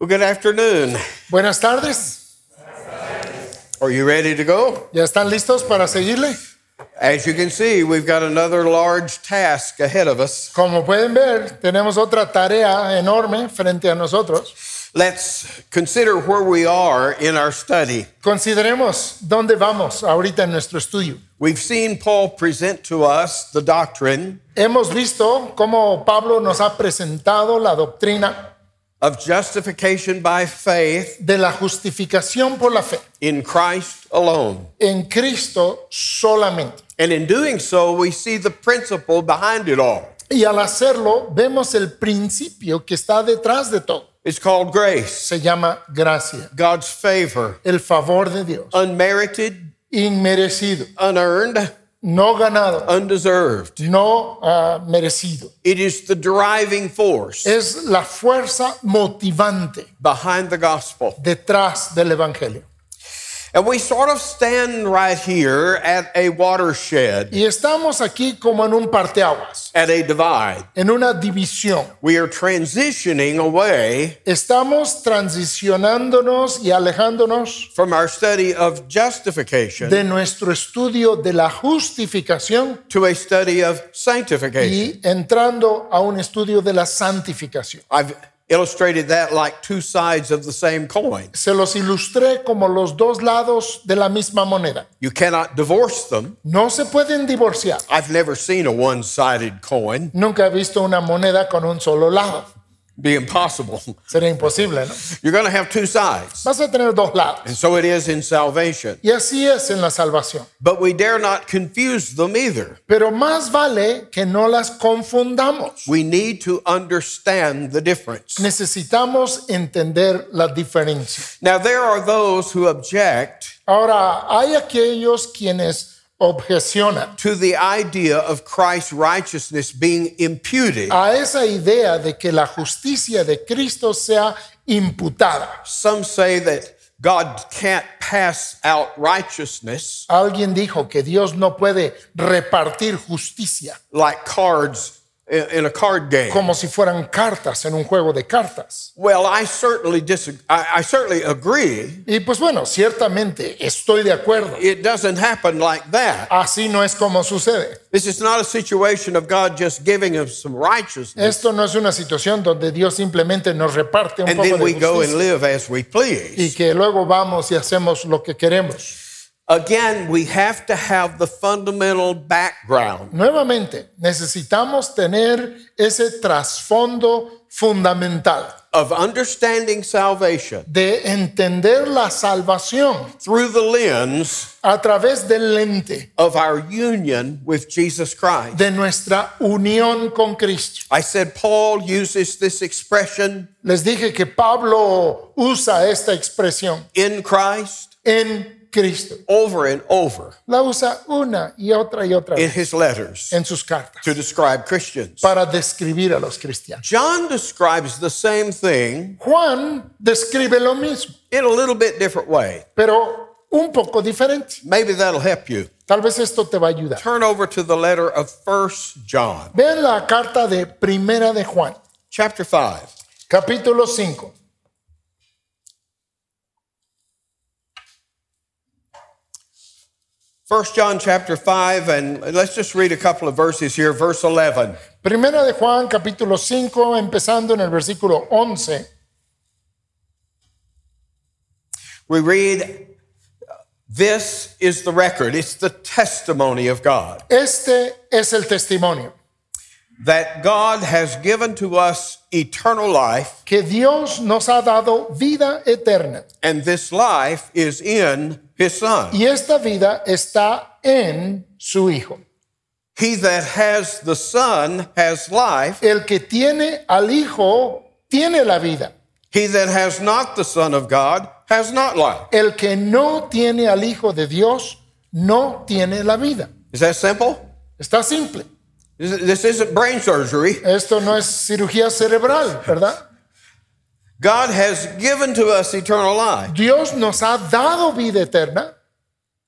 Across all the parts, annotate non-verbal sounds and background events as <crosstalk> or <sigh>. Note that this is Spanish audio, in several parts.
Well, good afternoon. Buenas tardes. Are you ready to go? ¿Ya están listos para seguirle? As you can see, we've got another large task ahead of us. Como pueden ver, tenemos otra tarea enorme frente a nosotros. Let's consider where we are in our study. Consideremos dónde vamos ahorita en nuestro estudio. We've seen Paul present to us the doctrine Hemos visto cómo Pablo nos ha presentado la doctrina of justification by faith de la justificación por la fe in Christ alone. en Cristo solamente. And in doing so, we see the principle behind it all. Y al hacerlo, vemos el principio que está detrás de todo. It's called grace, Se llama gracia, God's favor, el favor de Dios, unmerited, inmerecido, unearned, no ganado, undeserved. no ah, merecido. It is the driving force Es la fuerza motivante behind the gospel. detrás del Evangelio. And we sort of stand right here at a watershed, Y estamos aquí como en un parteaguas, at a divide. en una división. We are transitioning away Estamos transicionándonos y alejándonos from our study of justification de nuestro estudio de la justificación to a study of sanctification. y entrando a un estudio de la santificación. I've illustrated that like two sides of the same coin. Se los ilustré como los dos lados de la misma moneda. You cannot divorce them. No se pueden divorciar. I've never seen a one sided coin. Nunca he visto una moneda con un solo lado. Be impossible. <laughs> Sería imposible, ¿no? You're going to have two sides. Vas a tener dos lados. And so it is in salvation. Y así es en la salvación. But we dare not confuse them either. Pero más vale que no las confundamos. We need to understand the difference. Necesitamos entender la diferencia. Now, there are those who object Ahora, hay aquellos quienes objecionan to the idea of Christ's righteousness being imputed. a esa idea de que la justicia de Cristo sea imputada. Some say that God can't pass out righteousness Alguien dijo que Dios no puede repartir justicia like cards in a card game. como si fueran cartas en un juego de cartas. Well, I certainly disagree. I, I certainly agree. Y pues bueno, ciertamente estoy de acuerdo. It doesn't happen like that. Así no es como sucede. This is not a situation of God just giving us some righteousness Esto no es una situación donde Dios simplemente nos reparte un and poco then we go and live as we y please. que luego vamos y hacemos lo que queremos. Again, we have to have the fundamental background Nuevamente, necesitamos tener ese trasfondo fundamental of understanding salvation de entender la salvación through the lens a través del lente of our union with Jesus Christ. de nuestra unión con Cristo. I said Paul uses this expression Les dije que Pablo usa esta expresión in Christ en Cristo. over and over La usa una y otra y otra in vez his letters en sus cartas to describe Christians. para describir a los cristianos. John describes the same thing Juan describe lo mismo, in a little bit different way. pero un poco diferente. Maybe that'll help you. Tal vez esto te va a ayudar. Turn over to the letter of First John, Vean la carta de Primera de Juan, chapter 5. capítulo 5. First John chapter 5, and let's just read a couple of verses here. Verse 11. Primera de Juan, capítulo 5, empezando en el versículo 11. We read, This is the record, it's the testimony of God, Este es el testimonio, that God has given to us eternal life, que Dios nos ha dado vida eterna. and this life is in his Son. Y esta vida está en su Hijo. He that has the Son has life. El que tiene al Hijo tiene la vida. He that has not the Son of God has not life. El que no tiene al Hijo de Dios no tiene la vida. Is that simple? Está simple. This isn't brain surgery. Esto no es cirugía cerebral, ¿verdad? God has given to us eternal life. Dios nos ha dado vida eterna.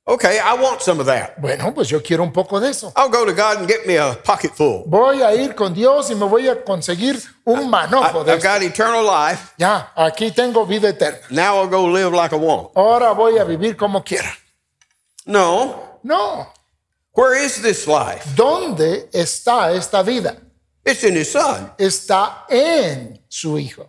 Okay, I want some of that. Bueno, pues yo quiero un poco de eso. I'll go to God and get me a pocket full. Voy a ir con Dios y me voy a conseguir un I, manojo de I've got eternal life. Ya, aquí tengo vida eterna. Now I'll go live like I want. Ahora voy a vivir como quiera. No. No. Where is this life? ¿Dónde está esta vida? It's in His Son. Está en su Hijo.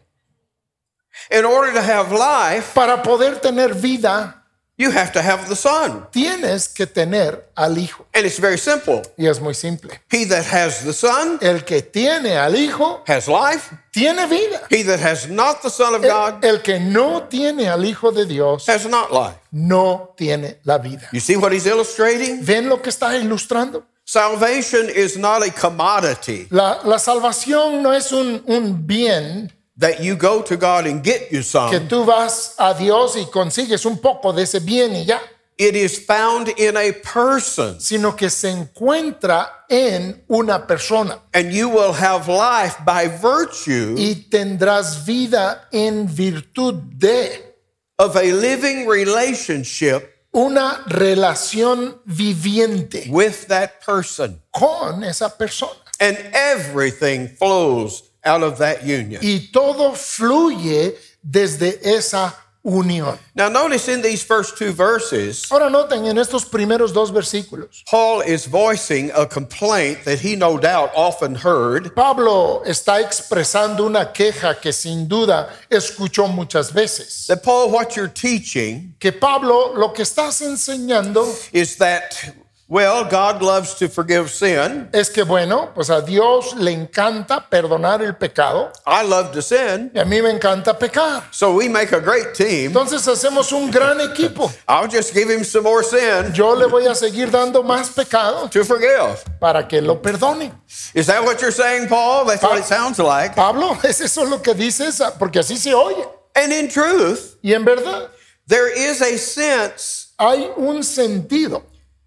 In order to have life, Para poder tener vida, you have to have the Son. tienes que tener al Hijo. And it's very simple. Y es muy simple. He that has the Son El que tiene al Hijo, has life. tiene vida. He that has not the Son of El, God el que no tiene al Hijo de Dios, has not life. no tiene la vida. You see what he's illustrating? ¿Ven lo que está ilustrando? Salvation is not a commodity La, la salvación no es un, un bien that you go to God and get you some. que tú vas a Dios y consigues un poco de ese bien y ya, It is found in a person, sino que se encuentra en una persona and you will have life by virtue y tendrás vida en virtud de of a living relationship una relación viviente with that person. con esa persona. And everything flows out of that union. Y todo fluye desde esa unión. Now, notice in these first two verses, Ahora noten en estos primeros dos versículos, Paul is voicing a complaint that he no doubt often heard Pablo está expresando una queja que sin duda escuchó muchas veces. that Paul, what you're teaching Que Pablo lo que estás enseñando is that, well, God loves to forgive sin. es que bueno, pues a Dios le encanta perdonar el pecado I love to sin. y a mí me encanta pecar. So we make a great team. Entonces hacemos un gran equipo. I'll just give him some more sin Yo le voy a seguir dando más pecado to forgive. para que lo perdone. Is that what you're saying, Paul? That's what it sounds like. Pablo, <laughs> ¿es eso lo que dices? Porque así se oye. And in truth, Y en verdad there is a sense hay un sentido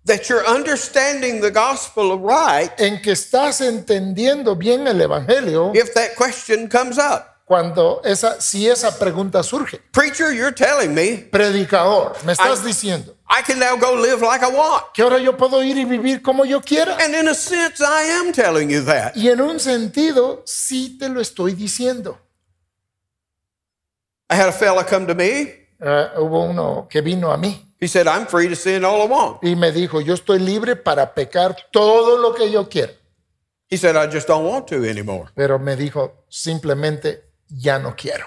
that you're understanding the gospel right en que estás entendiendo bien el evangelio if that question comes up. cuando esa si esa pregunta surge. Preacher, you're telling me Predicador, me estás I- diciendo I can now go live like I want. que ahora yo puedo ir y vivir como yo quiera. And in a sense, I am telling you that. Y en un sentido sí te lo estoy diciendo. I had a fella come to me. Eh, hubo uno que vino a mí He said, I'm free to sin all I want. y me dijo, yo estoy libre para pecar todo lo que yo quiera. He said, I just don't want to anymore. Pero me dijo, simplemente ya no quiero.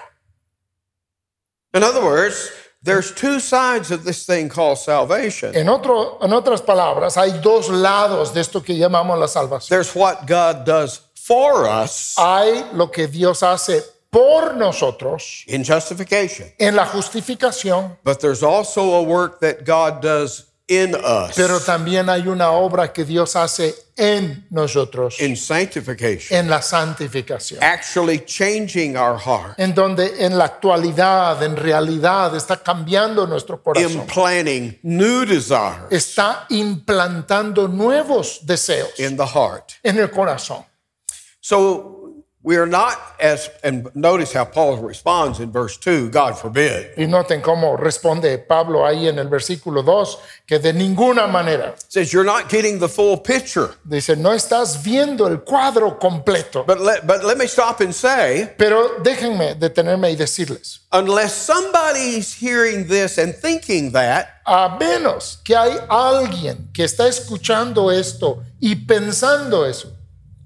In other words, there's two sides of this thing called salvation. En, otro, en otras palabras, hay dos lados de esto que llamamos la salvación. There's what God does for us Hay lo que Dios hace por nosotros in justification, en la justificación, but there's also a work that God does in us pero también hay una obra que Dios hace en nosotros, in sanctification, en la santificación. actually changing our heart, En donde en la actualidad, en realidad, está cambiando nuestro corazón. implanting new desires Está implantando nuevos deseos in the heart. en el corazón. So we are not as, and notice how Paul responds in verse 2 God forbid. Y noten cómo responde Pablo ahí en el versículo 2, que de ninguna manera, says you're not getting the full picture. dice, no estás viendo el cuadro completo. But let, but let me stop and say, Pero déjenme detenerme y decirles, unless somebody's hearing this and thinking that, a menos que hay alguien que está escuchando esto y pensando eso,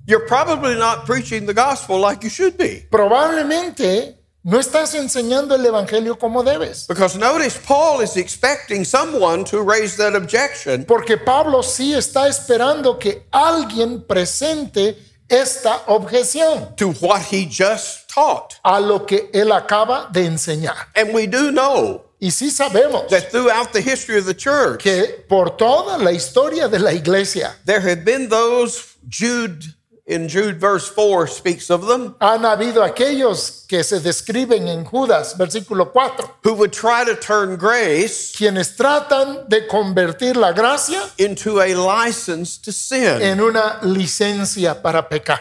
you're probably not preaching the gospel like you should be. probablemente no estás enseñando el Evangelio como debes. Because notice, Paul is expecting someone to raise that objection. Porque Pablo sí está esperando que alguien presente esta objeción To what he just taught. a lo que él acaba de enseñar. And we do know Y sí sabemos that throughout the history of the church, que por toda la historia de la iglesia there have been those, Jude, in Jude verse 4 speaks of them, ah, han habido aquellos que se describen en Judas, versículo 4, who would try to turn grace quienes tratan de convertir la gracia into a license to sin. en una licencia para pecar.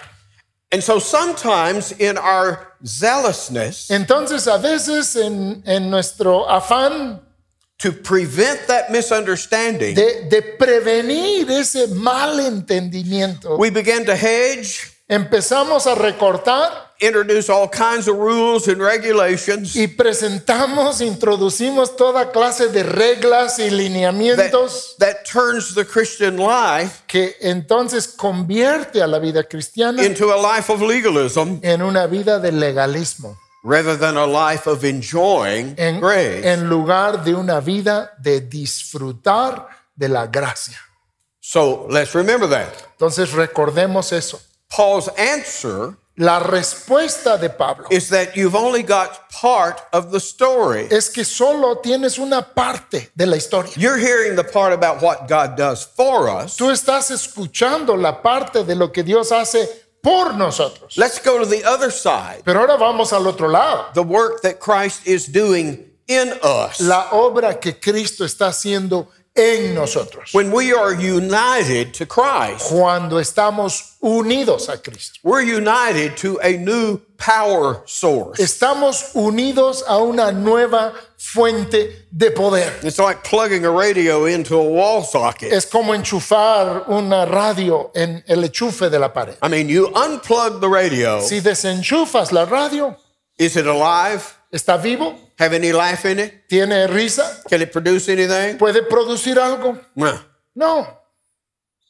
And so sometimes in our zealousness Entonces a veces en, en nuestro afán to prevent that misunderstanding, de, de prevenir ese malentendimiento, we began to hedge, empezamos a recortar introduce all kinds of rules and regulations y presentamos, introducimos toda clase de reglas y that, lineamientos that turns the Christian life que entonces convierte a la vida cristiana into a life of legalism. en una vida de legalismo, rather than a life of enjoying en, grace. en lugar de una vida de disfrutar de la gracia. so let's remember that. Entonces recordemos eso. Paul's answer La respuesta de Pablo is that you've only got part of the story. es que solo tienes una parte de la historia. You're hearing the part about what God does for us. Tú estás escuchando la parte de lo que Dios hace por nosotros. Let's go to the other side. Pero ahora vamos al otro lado. The work that Christ is doing in us. La obra que Cristo está haciendo en nosotros. When we are united to Christ, Cuando estamos unidos a Cristo. we're united to a new power source. Estamos unidos a una nueva fuente de poder. It's like plugging a radio into a wall socket. Es como enchufar una radio en el enchufe de la pared. I mean, you unplug the radio. Si desenchufas la radio, Is it alive? ¿Está vivo? Have any life in it? ¿Tiene risa? Can it produce anything? ¿Puede producir algo? No. No.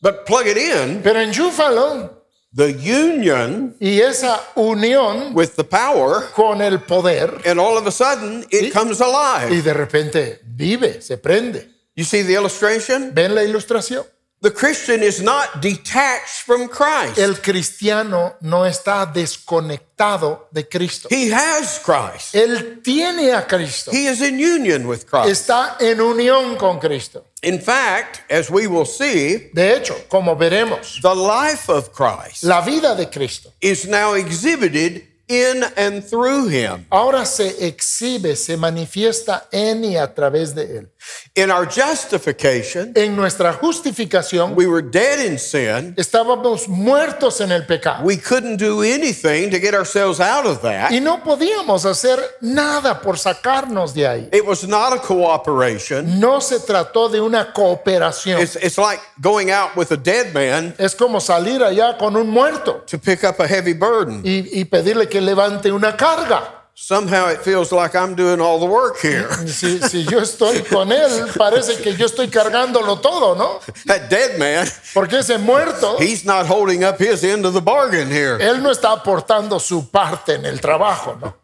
But plug it in. Pero enchúfalo The union y esa unión with the power, con el poder and all of a sudden it comes alive. y de repente vive, se prende. You see the illustration? ¿Ven la ilustración? The Christian is not detached from Christ. El cristiano no está desconectado de Cristo. He has Christ. Él tiene a Cristo. He is in union with Christ. Está en unión con Cristo. In fact, as we will see, De hecho, como veremos, the life of Christ la vida de Cristo is now exhibited in and through him. ahora se exhibe, se manifiesta en y a través de Él. In our justification, En nuestra justificación we were dead in sin. estábamos muertos en el pecado We couldn't do anything to get ourselves out of that. y no podíamos hacer nada por sacarnos de ahí. It was not a cooperation. No se trató de una cooperación. It's, it's like going out with a dead man Es como salir allá con un muerto to pick up a heavy burden. y, y pedirle que levante una carga. Somehow it feels like I'm doing all the work here. <laughs> Si, si yo estoy con él, parece que yo estoy cargándolo todo, ¿no? That dead man, Porque ese muerto, he's not holding up his end of the bargain here. él no está aportando su parte en el trabajo, ¿no?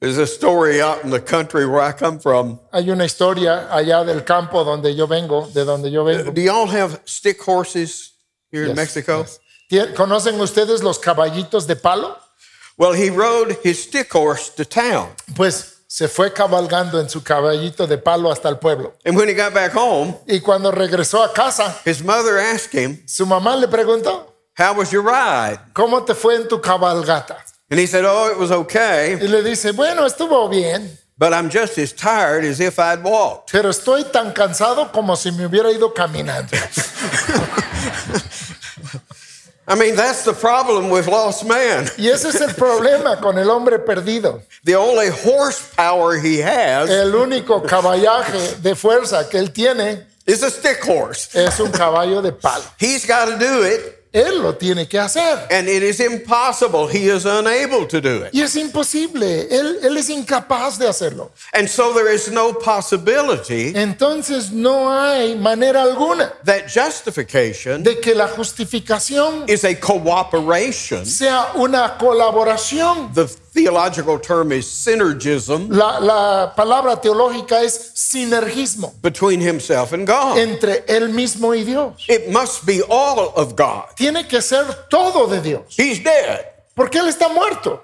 There's a story out in the country where I come from. Hay una historia allá del campo donde yo vengo, de donde yo vengo. Do y'all have stick horses here in Yes, Mexico? yes. ¿Conocen ustedes los caballitos de palo? Well, he rode his stick horse to town. Pues se fue cabalgando en su caballito de palo hasta el pueblo. And when he got back home, Y cuando regresó a casa, his mother asked him, su mamá le preguntó, How was your ride? ¿cómo te fue en tu cabalgata? And he said, Oh, it was okay, Y le dice, bueno, estuvo bien, but I'm just as tired as if I'd walked. pero estoy tan cansado como si me hubiera ido caminando. <laughs> I mean, that's the problem with lost man. Y ese es el problema con el hombre perdido. The only horsepower he has El único caballaje de fuerza que él tiene is a stick horse. es un caballo de palo. He's got to do it, Él lo tiene que hacer. and it is impossible. He is unable to do it. Y es imposible. Él, él es incapaz de hacerlo. And so there is no possibility Entonces no hay manera alguna that justification de que la justificación is a cooperation. sea una colaboración. The theological term is synergism La, la palabra teológica es sinergismo between himself and God. entre él mismo y Dios. It must be all of God. Tiene que ser todo de Dios. He's dead. Porque él está muerto.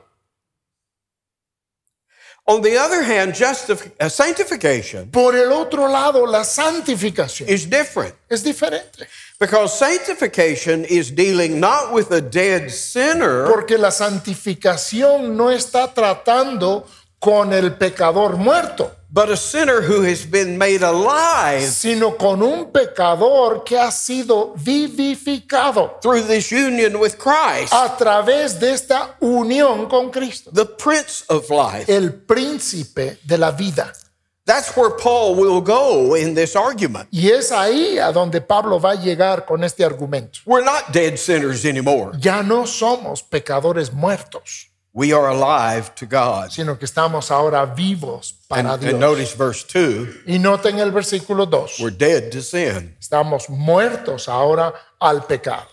On the other hand, uh, sanctification Por el otro lado, la santificación is different es diferente. Because sanctification is dealing not with a dead sinner, Porque la santificación no está tratando con el pecador muerto, but a sinner who has been made alive sino con un pecador que ha sido vivificado through this union with Christ, a través de esta unión con Cristo. the Prince of Life. El príncipe de la vida. That's where Paul will go in this argument. Y es ahí a donde Pablo va a llegar con este argumento. We're not dead sinners anymore. Ya no somos pecadores muertos, We are alive to God. sino que estamos ahora vivos And, para and Dios. notice verse 2 Y noten el versículo 2. we're dead to sin. Estamos muertos ahora al pecado.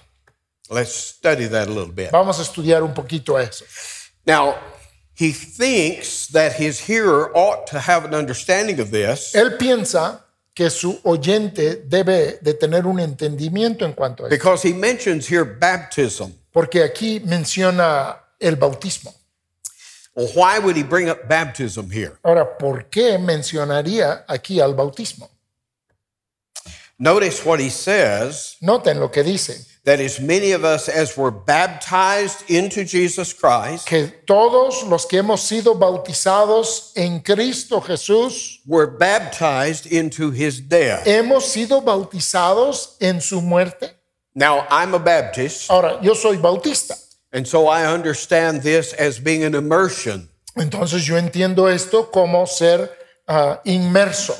Let's study that a little bit. Vamos a estudiar un poquito eso. Now, he thinks that his hearer ought to have an understanding of this Él piensa que su oyente debe de tener un entendimiento en cuanto a eso, because he mentions here baptism. porque aquí menciona el bautismo. Well, why would he bring up baptism here? Ahora, ¿por qué mencionaría aquí al bautismo? Notice what he says Noten lo que dice, that as many of us as were baptized into Jesus Christ que todos los que hemos sido bautizados en Cristo Jesús, were baptized into his death. hemos sido bautizados en su muerte. Now, I'm a Baptist, Ahora, yo soy bautista, and so I understand this as being an immersion. entonces yo entiendo esto como ser ah, inmerso.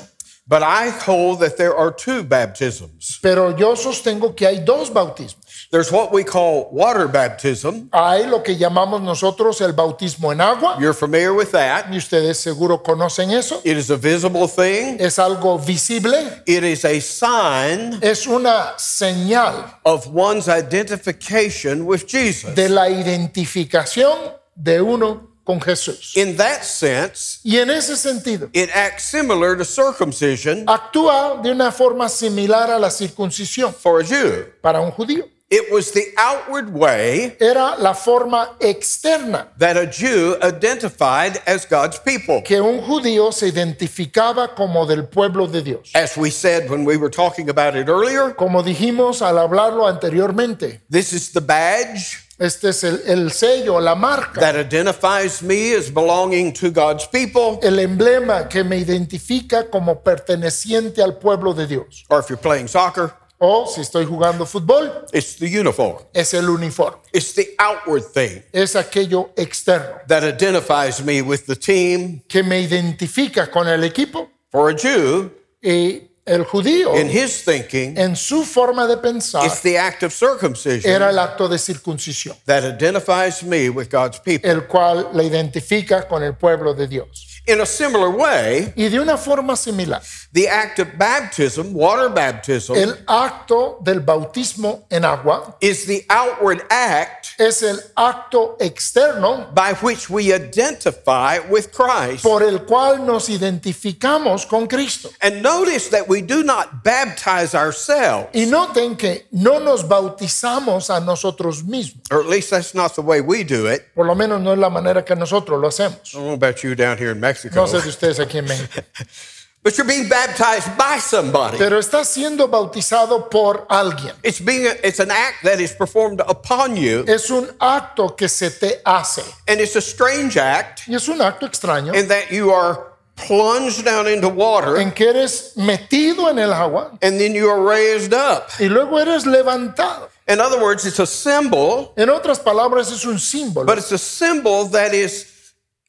But I hold that there are two baptisms. Pero yo sostengo que hay dos bautismos. There's what we call water baptism. Hay lo que llamamos nosotros el bautismo en agua, You're familiar with that. y ustedes seguro conocen eso. It is a visible thing. Es algo visible, It is a sign es una señal of one's identification with Jesus. de la identificación de uno con Jesús. In that sense, Y en ese sentido, it acts similar to circumcision actúa de una forma similar a la circuncisión for a Jew. para un judío. It was the outward way Era la forma externa that a Jew identified as God's people. que un judío se identificaba como del pueblo de Dios. As we said when we were talking about it earlier, Como dijimos al hablarlo anteriormente, this is the badge este es el, el sello, la marca, that identifies me as belonging to God's people. el emblema que me identifica como perteneciente al pueblo de Dios. Or if you're playing soccer, O si estoy jugando fútbol, it's the uniform. es el uniforme, It's the outward thing es aquello externo that identifies me with the team. que me identifica con el equipo. For a Jew, Y el judío, in his thinking, en su forma de pensar, it's the act of circumcision era el acto de circuncisión, that identifies me with God's people. el cual le identifica con el pueblo de Dios. In a similar way, Y de una forma similar, the act of baptism, water baptism, el acto del bautismo en agua is the outward act es el acto externo by which we identify with Christ. por el cual nos identificamos con Cristo. And notice that we do not baptize ourselves, Y noten que no nos bautizamos a nosotros mismos, or at least that's not the way we do it. por lo menos no es la manera que nosotros lo hacemos. I don't know about you down here in Mexico, No sé de ustedes aquí en México. <laughs> but you're being baptized by somebody. Pero está siendo bautizado por alguien. It's being a, it's an act that is performed upon you, Es un acto que se te hace. and it's a strange act Y es un acto extraño in that you are plunged down into water en que eres metido en el agua and then you are raised up. y luego eres levantado. In other words, it's a symbol, En otras palabras, es un símbolo. but it's a symbol that is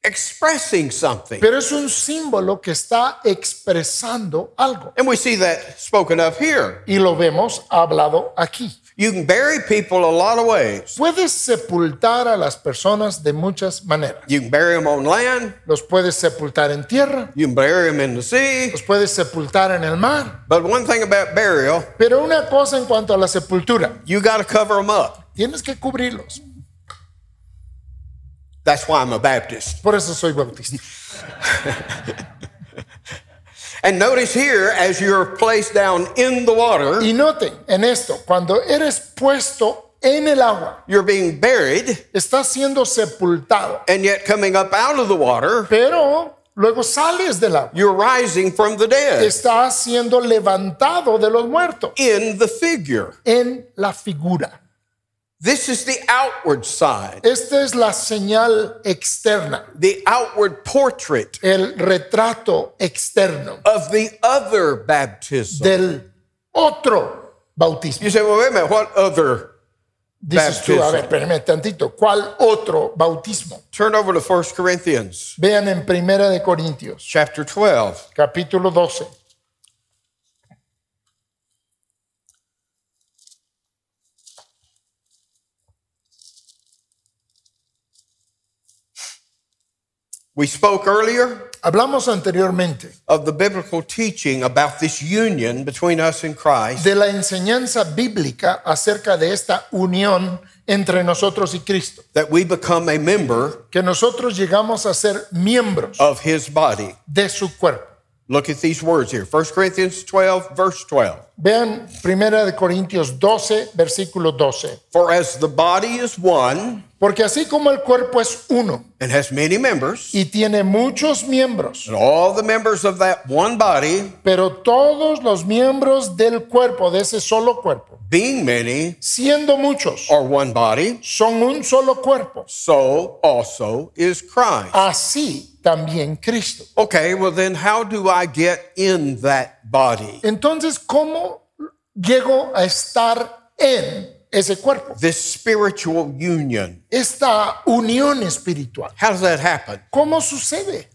expressing something. Pero es un símbolo que está expresando algo. And we see that spoken of here. Y lo vemos hablado aquí. You can bury people a lot of ways. Puedes sepultar a las personas de muchas maneras. You can bury them on land, Los puedes sepultar en tierra, you can bury them in the sea. los puedes sepultar en el mar. But one thing about burial, Pero una cosa en cuanto a la sepultura, you got to cover them up. tienes que cubrirlos. That's why I'm a Baptist. Por eso soy bautista. <laughs> And notice here, as you're placed down in the water, Y noten en esto, cuando eres puesto en el agua, you're being buried, estás siendo sepultado, and yet coming up out of the water, pero luego sales del agua. you're rising from the dead Estás siendo levantado de los muertos in the figure. en la figura. This is the outward side, Esta es la señal externa, the outward portrait el retrato externo of the other baptism. del otro bautismo. You say, well, wait a minute, what other Dices tú, a baptism. ver, espérame tantito, ¿cuál otro bautismo? Turn over to 1 Corinthians Vean en Primera de Corintios, chapter 12. capítulo 12. We spoke earlier Hablamos anteriormente of the biblical teaching about this union between us and Christ de la enseñanza bíblica acerca de esta unión entre nosotros y Cristo, that we become a member que nosotros llegamos a ser miembros of his body. de su cuerpo. Look at these words here 1 Corinthians 12, verse 12. Vean Primera de Corintios 12, versículo 12. For as the body is one Porque así como el cuerpo es uno and has many members, y tiene muchos miembros, and all the members of that one body, pero todos los miembros del cuerpo, de ese solo cuerpo, being many, siendo muchos, are one body, son un solo cuerpo, so also is Christ. así también Cristo. Okay, well then how do I get in that body? Entonces, ¿cómo llego a estar en ese cuerpo? This spiritual union. Esta unión espiritual. How does that happen? ¿Cómo sucede?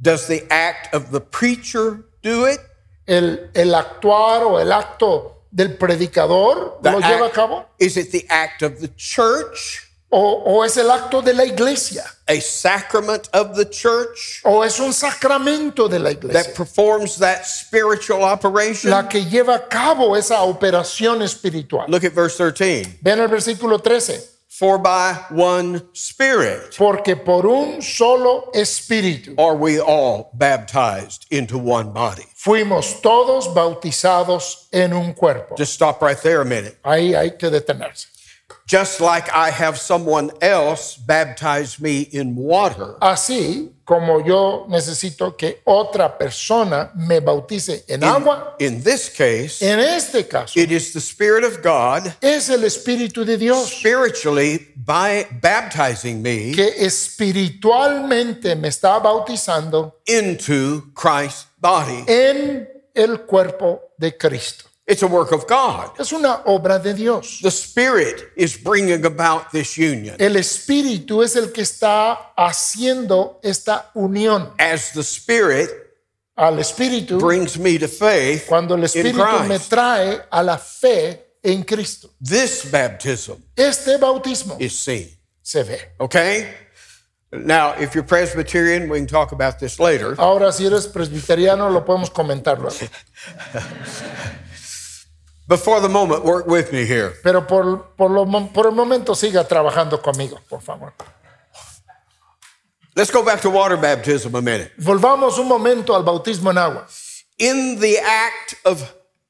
Does the act of the preacher do it? ¿El, el actuar o el acto del predicador The lo lleva a act- cabo? Is it the act of the church? ¿O, o es el acto de la iglesia? A sacrament of the church ¿O es un sacramento de la that iglesia? performs that spiritual operation? La que lleva a cabo esa operación espiritual. Look at verse 13. Vean el versículo 13. For by one spirit Porque por un solo espíritu are we all baptized into one body. fuimos todos bautizados en un cuerpo. Just stop right there a minute. Ahí hay que detenerse. Just like I have someone else baptize me in water, Así como yo necesito que otra persona me bautice en agua, in this case, en este caso it is the Spirit of God es el Espíritu de Dios spiritually by baptizing me que espiritualmente me está bautizando into Christ's body. en el cuerpo de Cristo. It's a work of God. Es una obra de Dios. The Spirit is bringing about this union. El Espíritu es el que está haciendo esta unión. As the Spirit Al Espíritu, brings me to faith cuando el Espíritu me trae a la fe en Cristo. this baptism Este bautismo is seen. se ve. Okay? Now, if you're Presbyterian, we can talk about this later. Ahora, si eres presbiteriano, lo podemos comentar luego. <laughs> But for the moment, work with me here. Pero por, por, lo por el momento siga trabajando conmigo, por favor. Let's go back to water baptism a minute. Volvamos un momento al bautismo en agua. In the act of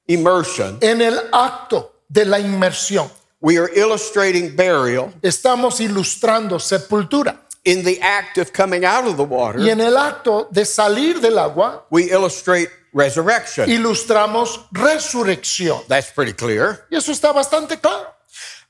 immersion, En el acto de la inmersión, we are illustrating burial. estamos ilustrando sepultura. In the act of coming out of the water, Y en el acto de salir del agua, we illustrate resurrection. ilustramos resurrección. That's pretty clear. Y eso está bastante claro.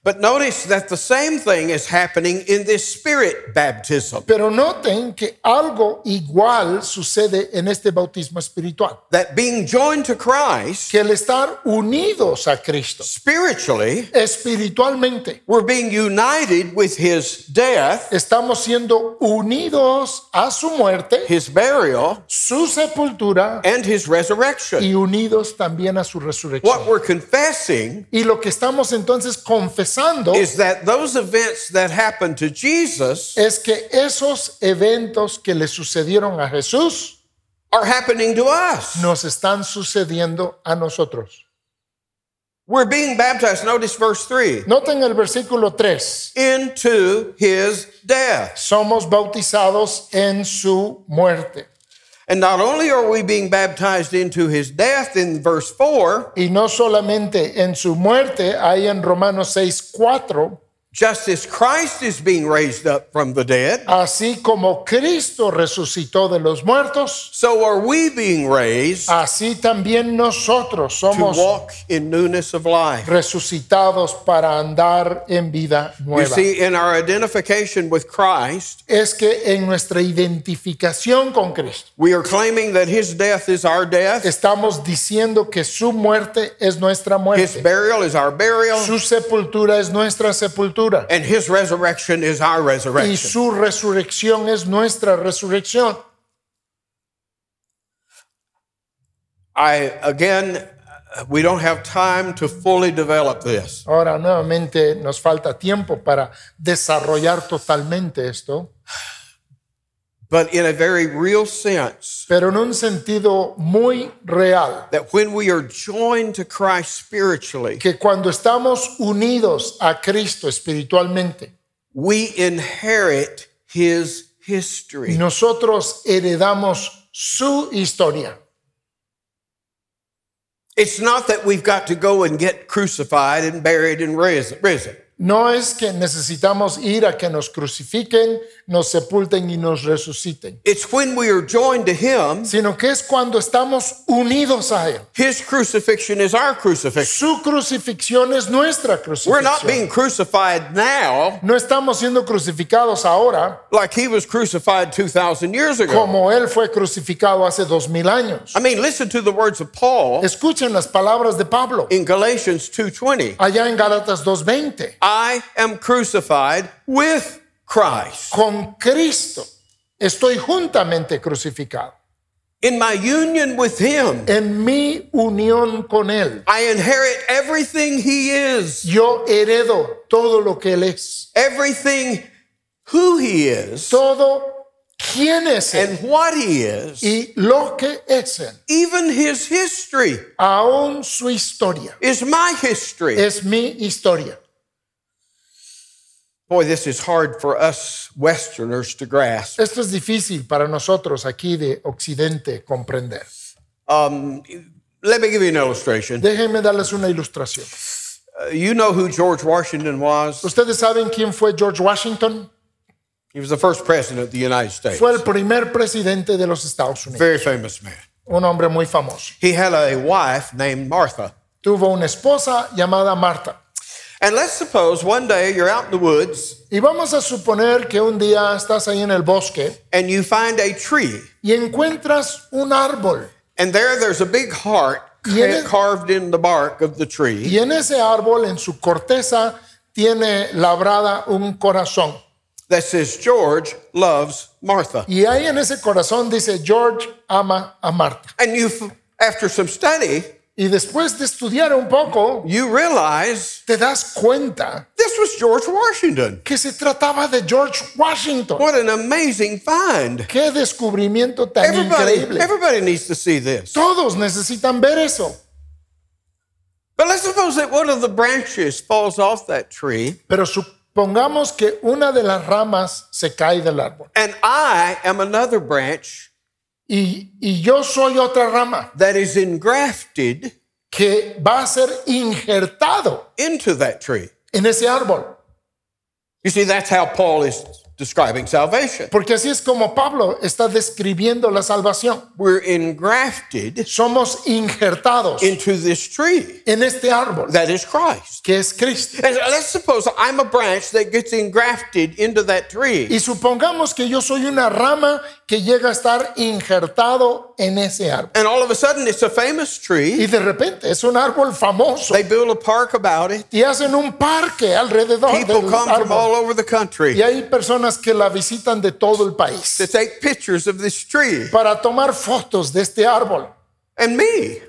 But notice that the same thing is happening in this spirit baptism. Pero noten que algo igual sucede en este bautismo espiritual. That being joined to Christ Que el estar unidos a Cristo spiritually, espiritualmente, we're being united with his death, estamos siendo unidos a su muerte, his burial, su sepultura and his resurrection. y unidos también a su What resurrección. we're confessing Y lo que estamos entonces confesando is that those events that happened to Jesus es que esos eventos que le sucedieron a Jesús are happening to us. nos están sucediendo a nosotros. We're being baptized, notice verse 3, Noten el versículo 3. into his death. Somos bautizados en su muerte. And not only are we being baptized into his death in verse 4, Y no solamente en su muerte, hay en Romanos 6, 4, Just as Christ is being raised up from the dead, Así como Cristo resucitó de los muertos, so are we being raised así también nosotros to somos walk in newness of life. resucitados para andar en vida You nueva. see, in our identification with Christ, Es que en nuestra identificación con Cristo we are claiming that his death is our death, estamos diciendo que su muerte es nuestra his muerte, burial is our burial, su sepultura es nuestra sepultura and his resurrection is our y resurrection. su resurrección es nuestra resurrección. I again, we don't have time to fully develop this, Ahora nuevamente nos falta tiempo para desarrollar totalmente esto, but in a very real sense, pero en un sentido muy real, that when we are joined to Christ spiritually, que cuando estamos unidos a Cristo espiritualmente, we inherit his history. nosotros heredamos su historia. It's not that we've got to go and get crucified and buried and ris- risen. No es que necesitamos ir a que nos crucifiquen, nos sepulten y nos resuciten, It's when we are joined to him, sino que es cuando estamos unidos a Él. his crucifixion is our crucifixion. Su crucifixión es nuestra We're not crucifixión. being crucified now No estamos siendo crucificados ahora like he was crucified 2,000 years ago. como Él fue crucificado hace dos mil años. I mean, listen to the words of Paul Escuchen las palabras de Pablo in Galatians 2:20. allá en Gálatas 2.20. I am crucified with Christ. Con Cristo estoy juntamente crucificado. In my union with him, En mi unión con Él, I inherit everything he is, yo heredo todo lo que Él es. everything who he is, Todo quién es Él and what he is, y lo que es Él. even his history Aún su historia is my history. es mi historia. Boy, this is hard for us Westerners to grasp. Esto es difícil para nosotros aquí de Occidente comprender. Um, let me give you an illustration. Déjenme darles una ilustración. Uh, you know who George Washington was? ¿Ustedes saben quién fue George Washington? He was the first president of the United States. Fue el primer presidente de los Estados Unidos, Very famous man. un hombre muy famoso. He had a wife named Martha. Tuvo una esposa llamada Marta. And let's suppose one day you're out in the woods Y vamos a suponer que un día estás ahí en el bosque and you find a tree. y encuentras un árbol. And there, there's a big heart en carved in the bark of the tree. Y en ese árbol, en su corteza, tiene labrada un corazón. that says George loves Martha. Y ahí en ese corazón dice, George ama a Marta. And you, after some study, Y después de estudiar un poco, you realize te das cuenta this was George Washington. que se trataba de George Washington. What an amazing find. Qué descubrimiento tan Everybody, increíble. everybody needs to see this. Todos necesitan ver eso. But let's suppose that one of the branches falls off that tree Pero supongamos que una de las ramas se cae del árbol. and I am another branch Y, y yo soy otra rama that is engrafted que va a ser injertado into that tree. en ese árbol. You see, that's how Paul is describing salvation. Porque así es como Pablo está describiendo la salvación. We're engrafted Somos injertados into this tree en este árbol that is Christ. que es Cristo. And let's suppose I'm a branch that gets engrafted into that tree. Y supongamos que yo soy una rama que llega a estar injertado en ese árbol. And all of a sudden, it's a famous tree. Y de repente es un árbol famoso. They build a park about it. Y hacen un parque alrededor People del come from all árbol. over the Y country hay personas que la visitan de todo el país to take pictures of this tree para tomar fotos de este árbol and me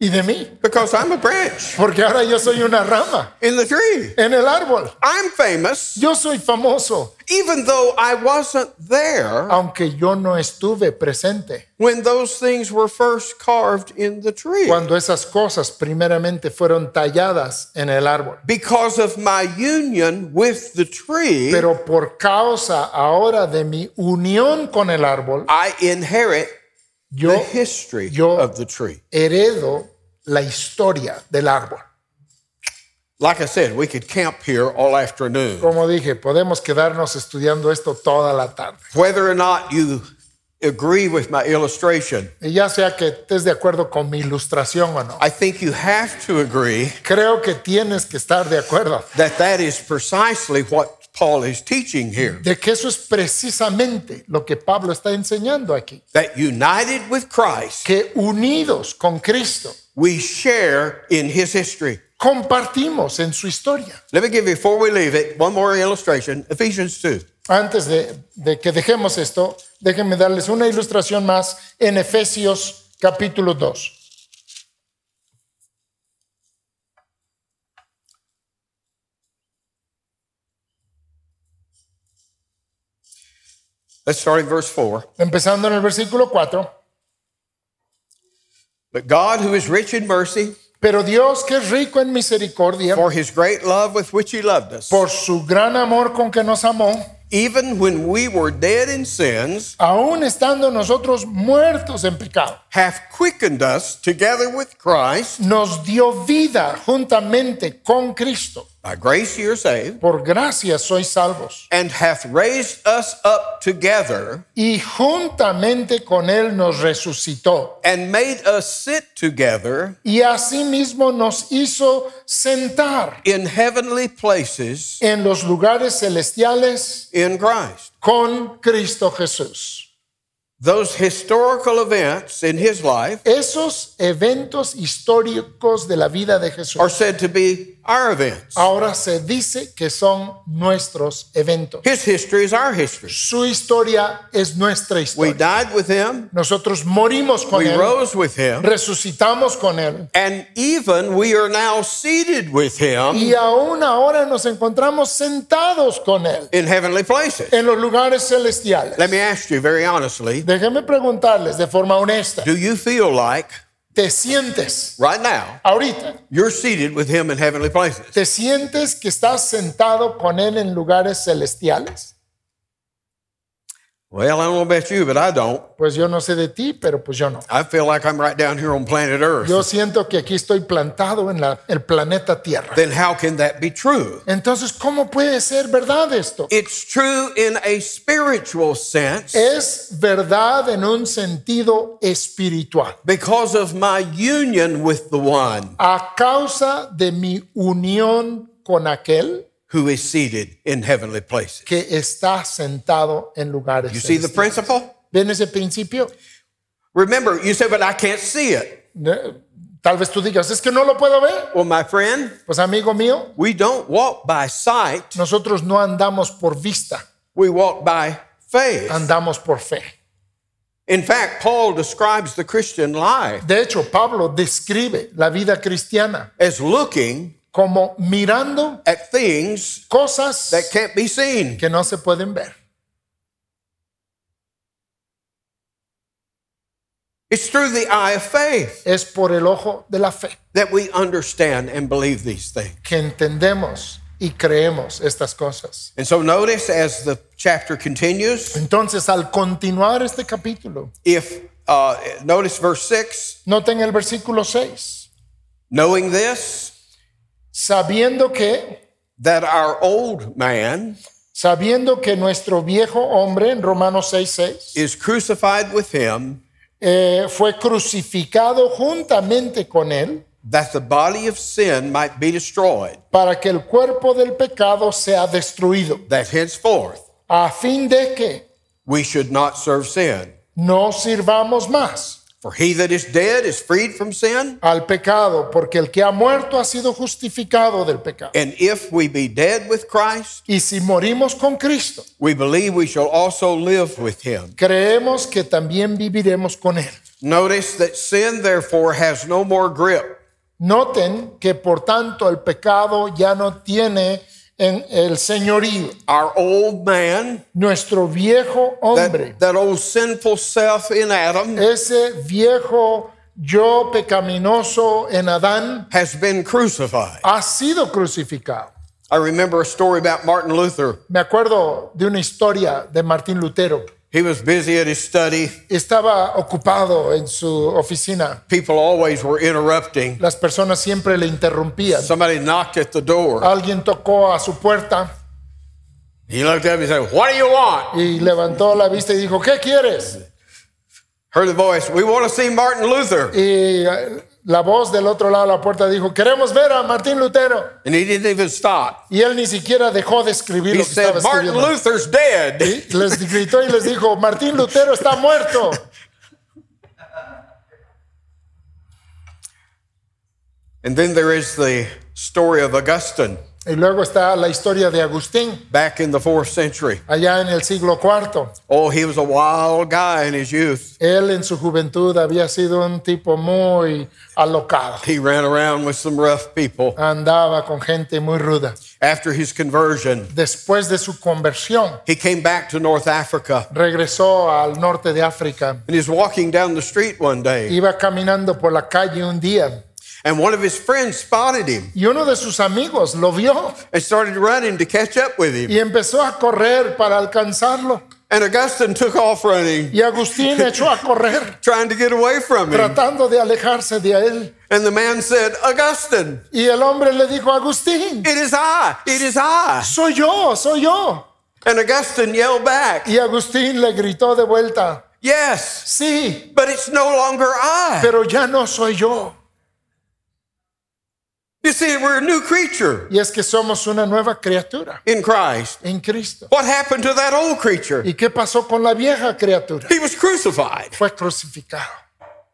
y de mí. because I'm a branch Porque ahora yo soy una rama in the tree. en el árbol. I'm famous Yo soy famoso, even though I wasn't there aunque yo no estuve presente when those things were first carved in the tree. cuando esas cosas primeramente fueron talladas en el árbol. Because of my union with the tree, Pero por causa ahora de mi unión con el árbol, I inherit yo the history yo- of the tree. heredo la historia del árbol. Like I said, we could camp here all afternoon. Como dije, podemos quedarnos estudiando esto toda la tarde. Whether or not you agree with my illustration, Y ya sea que estés de acuerdo con mi ilustración o no, I think you have to agree creo que tienes que estar de acuerdo that that is precisely what Paul is teaching here. de que eso es precisamente lo que Pablo está enseñando aquí. That united with Christ, Que unidos con Cristo we share in his history. compartimos en su historia. Let me give you, before we leave it, one more illustration Ephesians 2. Antes de, de que dejemos esto, déjenme darles una ilustración más en Efesios capítulo 2. Let's start in verse 4. Empezando en el versículo 4. But God, who is rich in mercy, Pero Dios que es rico en misericordia, for his great love with which he loved us, por su gran amor con que nos amó, even when we were dead in sins, aun estando nosotros muertos en pecado, hath quickened us together with Christ. nos dio vida juntamente con Cristo. By grace you are saved, Por gracia sois salvos. and hath raised us up together Y juntamente con Él nos resucitó. and made us sit together Y asimismo nos hizo sentar in heavenly places en los lugares celestiales in Christ. con Cristo Jesús. Those historical events in his life Esos eventos históricos de la vida de Jesús. are said to be our events. ahora se dice que son nuestros eventos. His history is our history. Su historia es nuestra historia. We died with him, Nosotros morimos con we Él, rose with him, resucitamos con Él and even we are now seated with him y aún ahora nos encontramos sentados con Él in heavenly places. en los lugares celestiales. Let me ask you very honestly Déjenme preguntarles de forma honesta, do you feel like ¿te sientes right now ahorita? you're seated with him in heavenly places? ¿Te sientes que estás sentado con Él en lugares celestiales? Well, I don't know about you, but I don't. Pues yo no sé de ti, pero pues yo no. I feel like I'm right down here on planet Earth. Yo siento que aquí estoy plantado en la- el planeta Tierra. Then how can that be true? Entonces, ¿cómo puede ser verdad esto? It's true in a spiritual sense Es verdad en un sentido espiritual. because of my union with the one A causa de mi unión con aquel who is seated in heavenly places. que está sentado en lugares You see the principle? ¿Ven ese principio? Remember, you say, but I can't see it. Tal vez tú digas, es que no lo puedo ver. Well, my friend, Pues amigo mío, we don't walk by sight, nosotros no andamos por vista, we walk by faith. andamos por fe. In fact, Paul describes the Christian life De hecho, Pablo describe la vida cristiana as looking como mirando at things cosas that can't be seen. que no se pueden ver. It's through the eye of faith Es por el ojo de la fe that we understand and believe these things. que entendemos y creemos estas cosas. And so notice as the chapter continues, Entonces, al continuar este capítulo, if uh, notice verse 6, noten el versículo 6, knowing this, sabiendo que, that our old man sabiendo que nuestro viejo hombre, en Romanos 6, 6, is crucified with him, eh, fue crucificado juntamente con él that the body of sin might be destroyed, para que el cuerpo del pecado sea destruido, that henceforth a fin de que we should not serve sin. no sirvamos más For he that is dead is freed from sin, al pecado, porque el que ha muerto ha sido justificado del pecado. and if we be dead with Christ, Y si morimos con Cristo, we believe we shall also live with him. creemos que también viviremos con Él. Notice that sin therefore has no more grip. Noten que por tanto el pecado ya no tiene en el señorío. Our old man, Nuestro viejo hombre, that, that old sinful self in Adam, ese viejo yo pecaminoso en Adán, has been crucified. ha sido crucificado. I remember a story about Martin Luther. Me acuerdo de una historia de Martín Lutero. He was busy at his study. estaba ocupado en su oficina. People always were interrupting. Las personas siempre le interrumpían. Somebody knocked at the door. Alguien tocó a su puerta He looked up and said, What do you want? y levantó la vista y dijo, ¿qué quieres? Heard the voice, We want to see Martin Luther. Y la voz del otro lado de la puerta dijo, queremos ver a Martín Lutero. And he didn't even stop. Y él ni siquiera dejó de escribir He lo que estaba said, Martin escribiendo. Luther's dead. Y les gritó y les dijo, Martín Lutero está muerto. And then there is the story of Augustine Y luego está la historia de Agustín, back in the fourth century. allá en el siglo IV. Oh, he was a wild guy in his youth. Él en su juventud había sido un tipo muy alocado. He ran around with some rough people. Andaba con gente muy ruda. After his conversion, Después de su conversión, he came back to North Africa regresó al norte de África. and he's walking down the street one day. Iba caminando por la calle un día And one of his friends spotted him y uno de sus amigos lo vio and started running to catch up with him. y empezó a correr para alcanzarlo. And Augustine took off running, Y Agustín echó a correr <laughs> trying to get away from him. tratando de alejarse de él. And the man said, Augustine, Y el hombre le dijo, Agustín, it is I, it is I. soy yo, soy yo. And Augustine yelled back, Y Agustín le gritó de vuelta, Yes, sí, but it's no longer I. pero ya no soy yo. You see, we're a new creature Y es que somos una nueva criatura in Christ. en Cristo. What happened to that old creature? ¿Y qué pasó con la vieja criatura? He was crucified. Fue crucificado.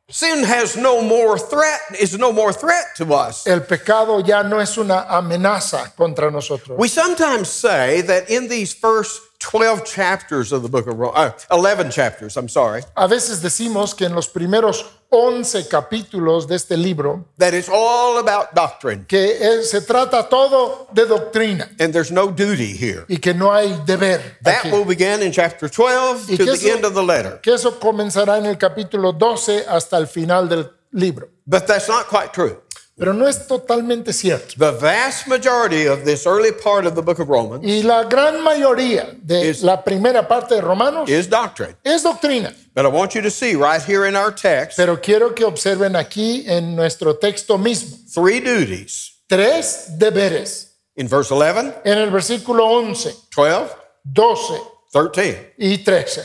Sin has no more threat, is no more threat to us. El pecado ya no es una amenaza contra nosotros. We sometimes say that in these first 12 chapters of the book of Romans, uh, 11 chapters, I'm sorry, A veces decimos que en los primeros 11 capítulos de este libro, that it's all about doctrine que es- se trata todo de doctrina and there's no duty here. y que no hay deber. That aquí. will begin in chapter 12 Y to que the eso- end of the letter. Que eso comenzará en el capítulo 12 hasta el final del libro. But that's not quite true. Pero no es totalmente cierto. The vast majority of this early part of the book of Romans Y la gran mayoría de Es- la primera parte de Romanos is doctrine. es doctrina. But I want you to see right here in our text Pero quiero que observen aquí en nuestro texto mismo three duties. tres deberes. In verse 11, En el versículo 11, 12, 12 13. y 13.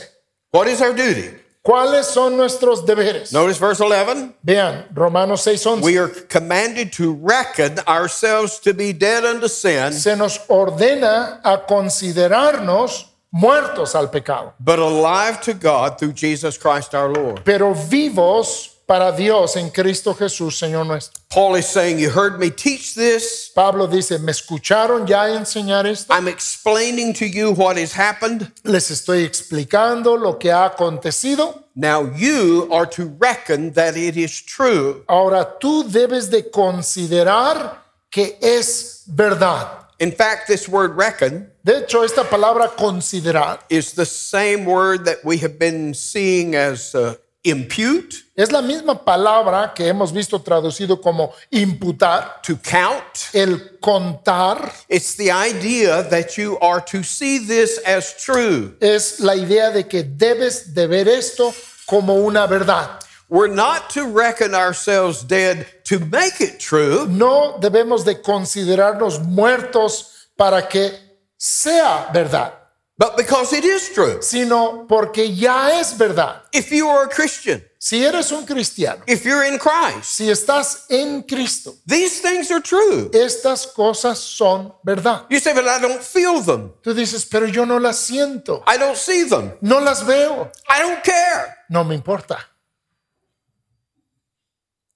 What is our duty? ¿Cuáles son nuestros deberes? Notice verse 11. Vean, Romanos 6, 11. We are commanded to reckon ourselves to be dead unto sin, Se nos ordena a considerarnos muertos al pecado, but alive to God through Jesus Christ our Lord. pero vivos para Dios en Cristo Jesús, Señor nuestro. Paul is saying, You heard me teach this. Pablo dice, ¿me escucharon ya enseñar esto? I'm explaining to you what has happened. Les estoy explicando lo que ha acontecido. Now you are to reckon that it is true. Ahora tú debes de considerar que es verdad. In fact, this word reckon De hecho, esta palabra considerar is the same word that we have been seeing as uh, impute, es la misma palabra que hemos visto traducido como imputar, to count. el contar. It's the idea that you are to see this as true. Es la idea de que debes de ver esto como una verdad. We're not to reckon ourselves dead to make it true. No debemos de considerarnos muertos para que sea verdad, But because it is true. sino porque ya es verdad. If you are a Christian, Si eres un cristiano, if you're in Christ, si estás en Cristo, these things are true. estas cosas son verdad. You say, but I don't feel them. Tú dices, pero yo no las siento, I don't see them. no las veo, I don't care. no me importa.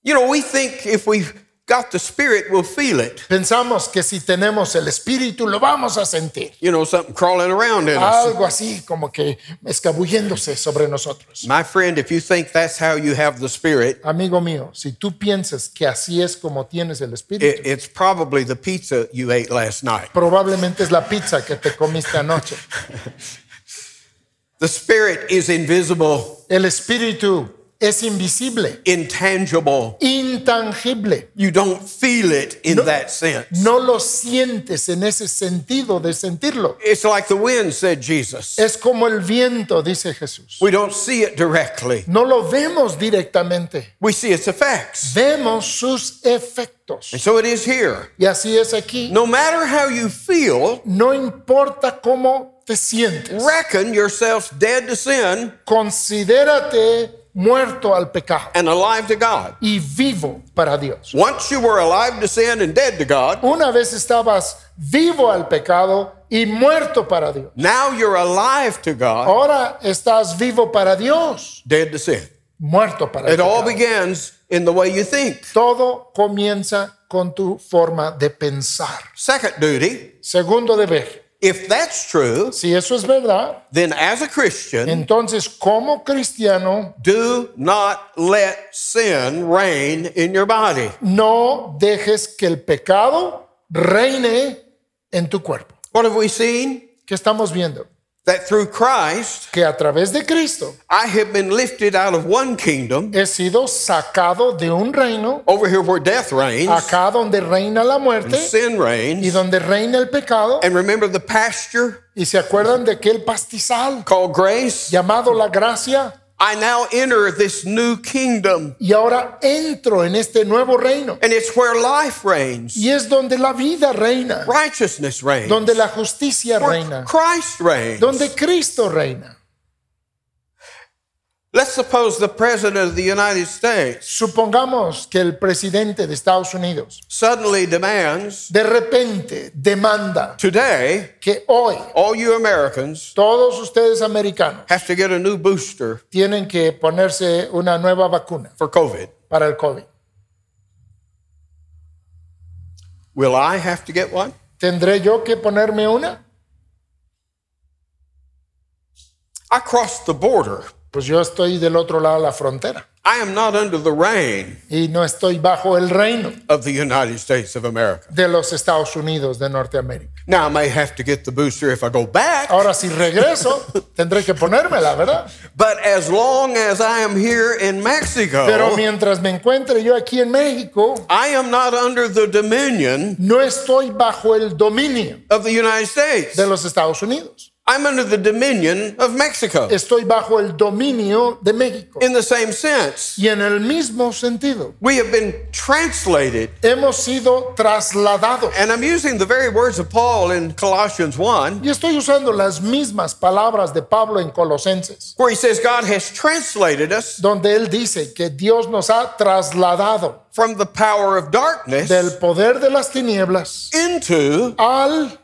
You know, we think if we've got the Spirit, we'll feel it. Pensamos que si tenemos el Espíritu lo vamos a sentir. You know, something crawling around in us. Algo así como que escabulléndose sobre nosotros. My friend, if you think that's how you have the Spirit, Amigo mío, si tú piensas que así es como tienes el Espíritu, it, it's probably the pizza you ate last night. probablemente es la pizza que te comiste anoche. <laughs> The Spirit is invisible. El Espíritu es invisible, intangible. intangible. You don't feel it in that sense. No lo sientes en ese sentido de sentirlo. It's like the wind, said Jesus. Es como el viento, dice Jesús. We don't see it directly, No lo vemos directamente, we see its effects. vemos sus efectos. And so it is here. Y así es aquí. No matter how you feel, No importa cómo te sientes, reckon yourself dead to sin considérate muerto al pecado and alive to God. y vivo para Dios. Once you were alive to sin and dead to God, Una vez estabas vivo al pecado y muerto para Dios. now you're alive to God, Ahora estás vivo para Dios, dead to sin. muerto para el It all begins in the way you think. Todo comienza con tu forma de pensar. Second duty, Segundo deber, if that's true, si eso es verdad, then as a Christian, entonces como cristiano do not let sin reign in your body. no dejes que el pecado reine en tu cuerpo. What have we seen? ¿Qué estamos viendo? That through Christ, Que a través de Cristo I have been lifted out of one kingdom he sido sacado de un reino, over here where death reigns, acá donde reina la muerte sin y reigns. donde reina el pecado. And remember the pasture Y se acuerdan de aquel pastizal called grace? llamado la gracia. I now enter this new kingdom, Y ahora entro en este nuevo reino. and it's where life reigns, Y es donde la vida reina, righteousness reigns, donde la justicia where reina, Christ reigns. donde Cristo reina. Let's suppose the President of the United States Supongamos que el presidente de Estados Unidos suddenly demands de repente demanda today, que hoy all you Americans todos ustedes americanos have to get a new booster tienen que ponerse una nueva vacuna for COVID. para el COVID. Will I have to get one? ¿Tendré yo que ponerme una? I crossed the border. Pues yo estoy del otro lado de la frontera I am not under the reign y no estoy bajo el reino of the United States of America. de los Estados Unidos de Norteamérica. Now, I may have to get the booster if I go back, Ahora si regreso, <laughs> tendré que ponérmela, ¿verdad? but as long as I am here in Mexico, Pero mientras me encuentre yo aquí en México, I am not under the dominion no estoy bajo el dominio of the United States. de los Estados Unidos. I'm under the dominion of Mexico Estoy bajo el dominio de México. in the same sense. Y en el mismo sentido, We have been translated, hemos sido trasladados. and I'm using the very words of Paul in Colossians 1, Y estoy usando las mismas palabras de Pablo en Colosenses, where he says, God has translated us donde él dice que Dios nos ha trasladado from the power of darkness del poder de las tinieblas into al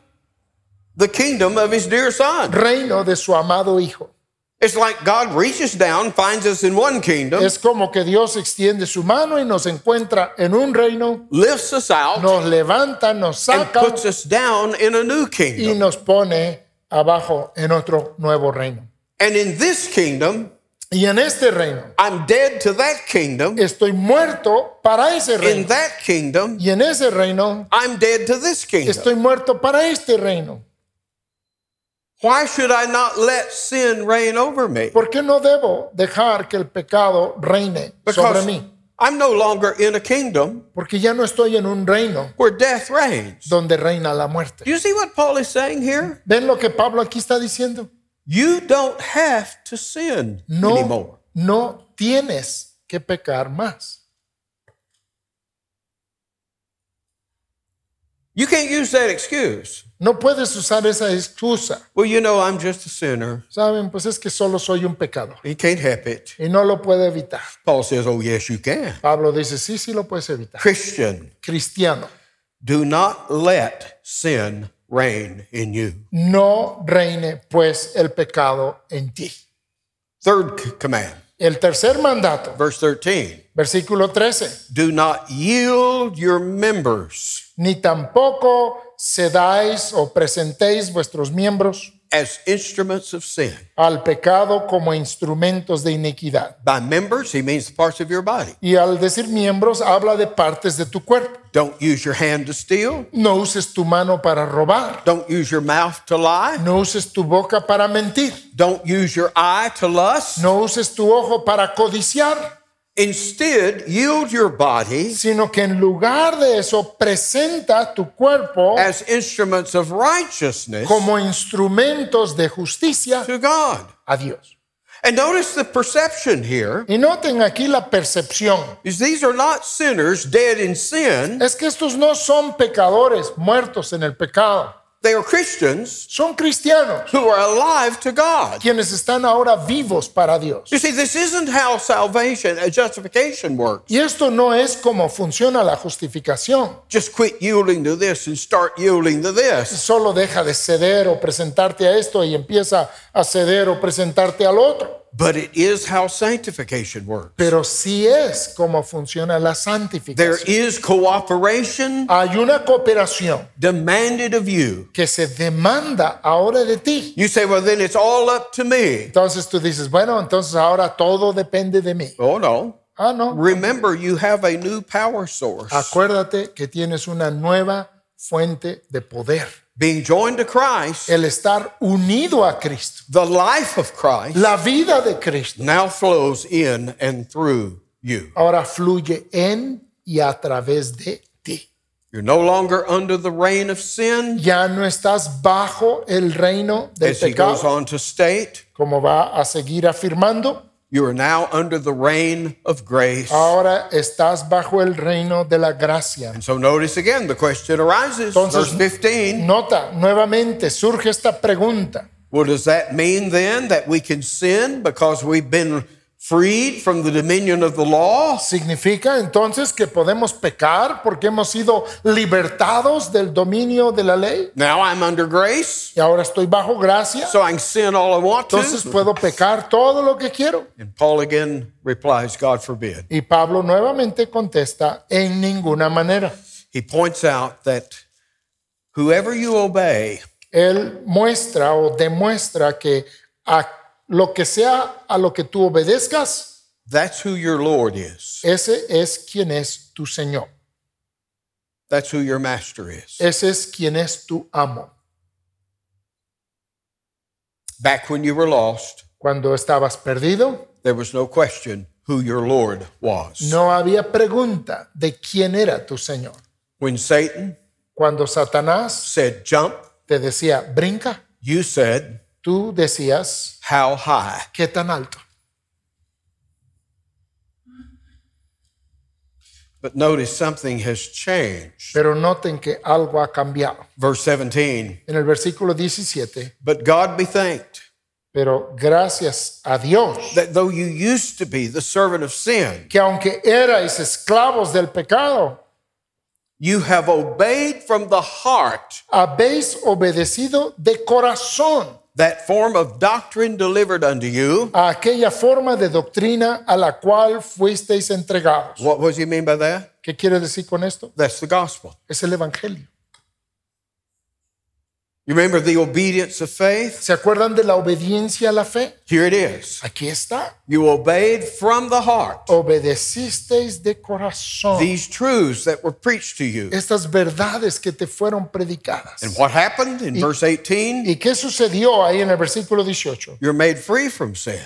the kingdom of his dear Son. reino de su amado Hijo. It's like God reaches down, finds us in one kingdom, Es como que Dios extiende su mano y nos encuentra en un reino, lifts us out, nos levanta, nos and saca puts us down in a new y kingdom. nos pone abajo en otro nuevo reino. And in this kingdom, Y en este reino I'm dead to that kingdom. estoy muerto para ese In reino. that kingdom, Y en ese reino I'm dead to this kingdom. estoy muerto para este reino. Why should I not let sin reign over me? ¿Por qué no debo dejar que el pecado reine sobre Because mí? I'm no longer in a kingdom Porque ya no estoy en un reino where death reigns. donde reina la muerte. Do you see what Paul is saying here? ¿Ven lo que Pablo aquí está diciendo? You don't have to sin anymore. No, no tienes que pecar más. You can't use that excuse. No puedes usar esa excusa. Well, you know, I'm just a sinner. Saben, pues es que solo soy un pecador He can't help it. y no lo puedo evitar. Paul says, Oh, yes, you can. Pablo dice, sí, sí lo puedes evitar. Christian, Cristiano, do not let sin reign in you. no reine pues el pecado en ti. Third c- command, El tercer mandato, verse 13 versículo 13, do not yield your members ni tampoco cedáis o presentéis vuestros miembros as instruments of sin. al pecado como instrumentos de iniquidad. By members, he means the parts of your body. Y al decir miembros, habla de partes de tu cuerpo. Don't use your hand to steal. No uses tu mano para robar. Don't use your mouth to lie. No uses tu boca para mentir. Don't use your eye to lust. No uses tu ojo para codiciar, Instead, yield your body sino que en lugar de eso presenta tu cuerpo as instruments of righteousness como instrumentos de justicia to God. a Dios. And notice the perception here Y noten aquí la percepción. is these are not sinners dead in sin. Es que estos no son pecadores muertos en el pecado. They are Christians Son cristianos who are alive to God. quienes están ahora vivos para Dios. You see, this isn't how salvation and justification works. Y esto no es como funciona la justificación. Just quit yielding to this and start yielding to this. Solo deja de ceder o presentarte a esto y empieza a ceder o presentarte al otro. But it is how sanctification works. Pero sí es como funciona la santificación. is cooperation Hay una cooperación demanded of you. que se demanda ahora de ti. You say, well, then it's all up to me. Entonces tú dices, bueno, entonces ahora todo depende de mí. Oh, no. Ah, no. Remember, you have a new power source. Acuérdate que tienes una nueva fuente de poder. Being joined to Christ, El estar unido a Cristo. the life of Christ La vida de Cristo now flows in and through you. ahora fluye en y a través de ti. You're no longer under the reign of sin, Ya no estás bajo el reino del as he goes pecado, on to state. como va a seguir afirmando. You are now under the reign of grace. Ahora estás bajo el reino de la gracia. And so notice again, the question arises, Entonces, verse 15. Nota, nuevamente surge esta pregunta. Well, does that mean then that we can sin because we've been freed from the dominion of the law? ¿Significa entonces que podemos pecar porque hemos sido libertados del dominio de la ley? Now I'm under grace, Y ahora estoy bajo gracia. so I can sin all I want Entonces to. puedo pecar todo lo que quiero. And Paul again replies, God forbid. Y Pablo nuevamente contesta, en ninguna manera. He points out that whoever you obey, Él muestra o demuestra que a lo que sea a lo que tú obedezcas, that's who your Lord is. ese es quien es tu Señor. That's who your master is. Ese es quien es tu amo. Back when you were lost, Cuando estabas perdido, there was no question who your Lord was. no había pregunta de quién era tu Señor. When Satan Cuando Satanás said, jump, te decía, brinca, you said, tú decías, how high? ¿qué tan alto? But notice something has changed. Pero noten que algo ha cambiado. Verse 17, En el versículo 17, but God be thanked pero gracias a Dios, that though you used to be the servant of sin, que aunque erais esclavos del pecado, you have obeyed from the heart habéis obedecido de corazón that form of doctrine delivered unto you. a aquella forma de doctrina a la cual fuisteis entregados. What does he mean by that? ¿Qué quiere decir con esto? That's the gospel. Es el Evangelio. You remember the obedience of faith? ¿Se acuerdan de la obediencia a la fe? Here it is. Aquí está. You obeyed from the heart Obedecisteis de corazón these truths that were preached to you. estas verdades que te fueron predicadas. And what happened in verse 18? ¿Y qué sucedió ahí en el versículo 18? You're made free from sin.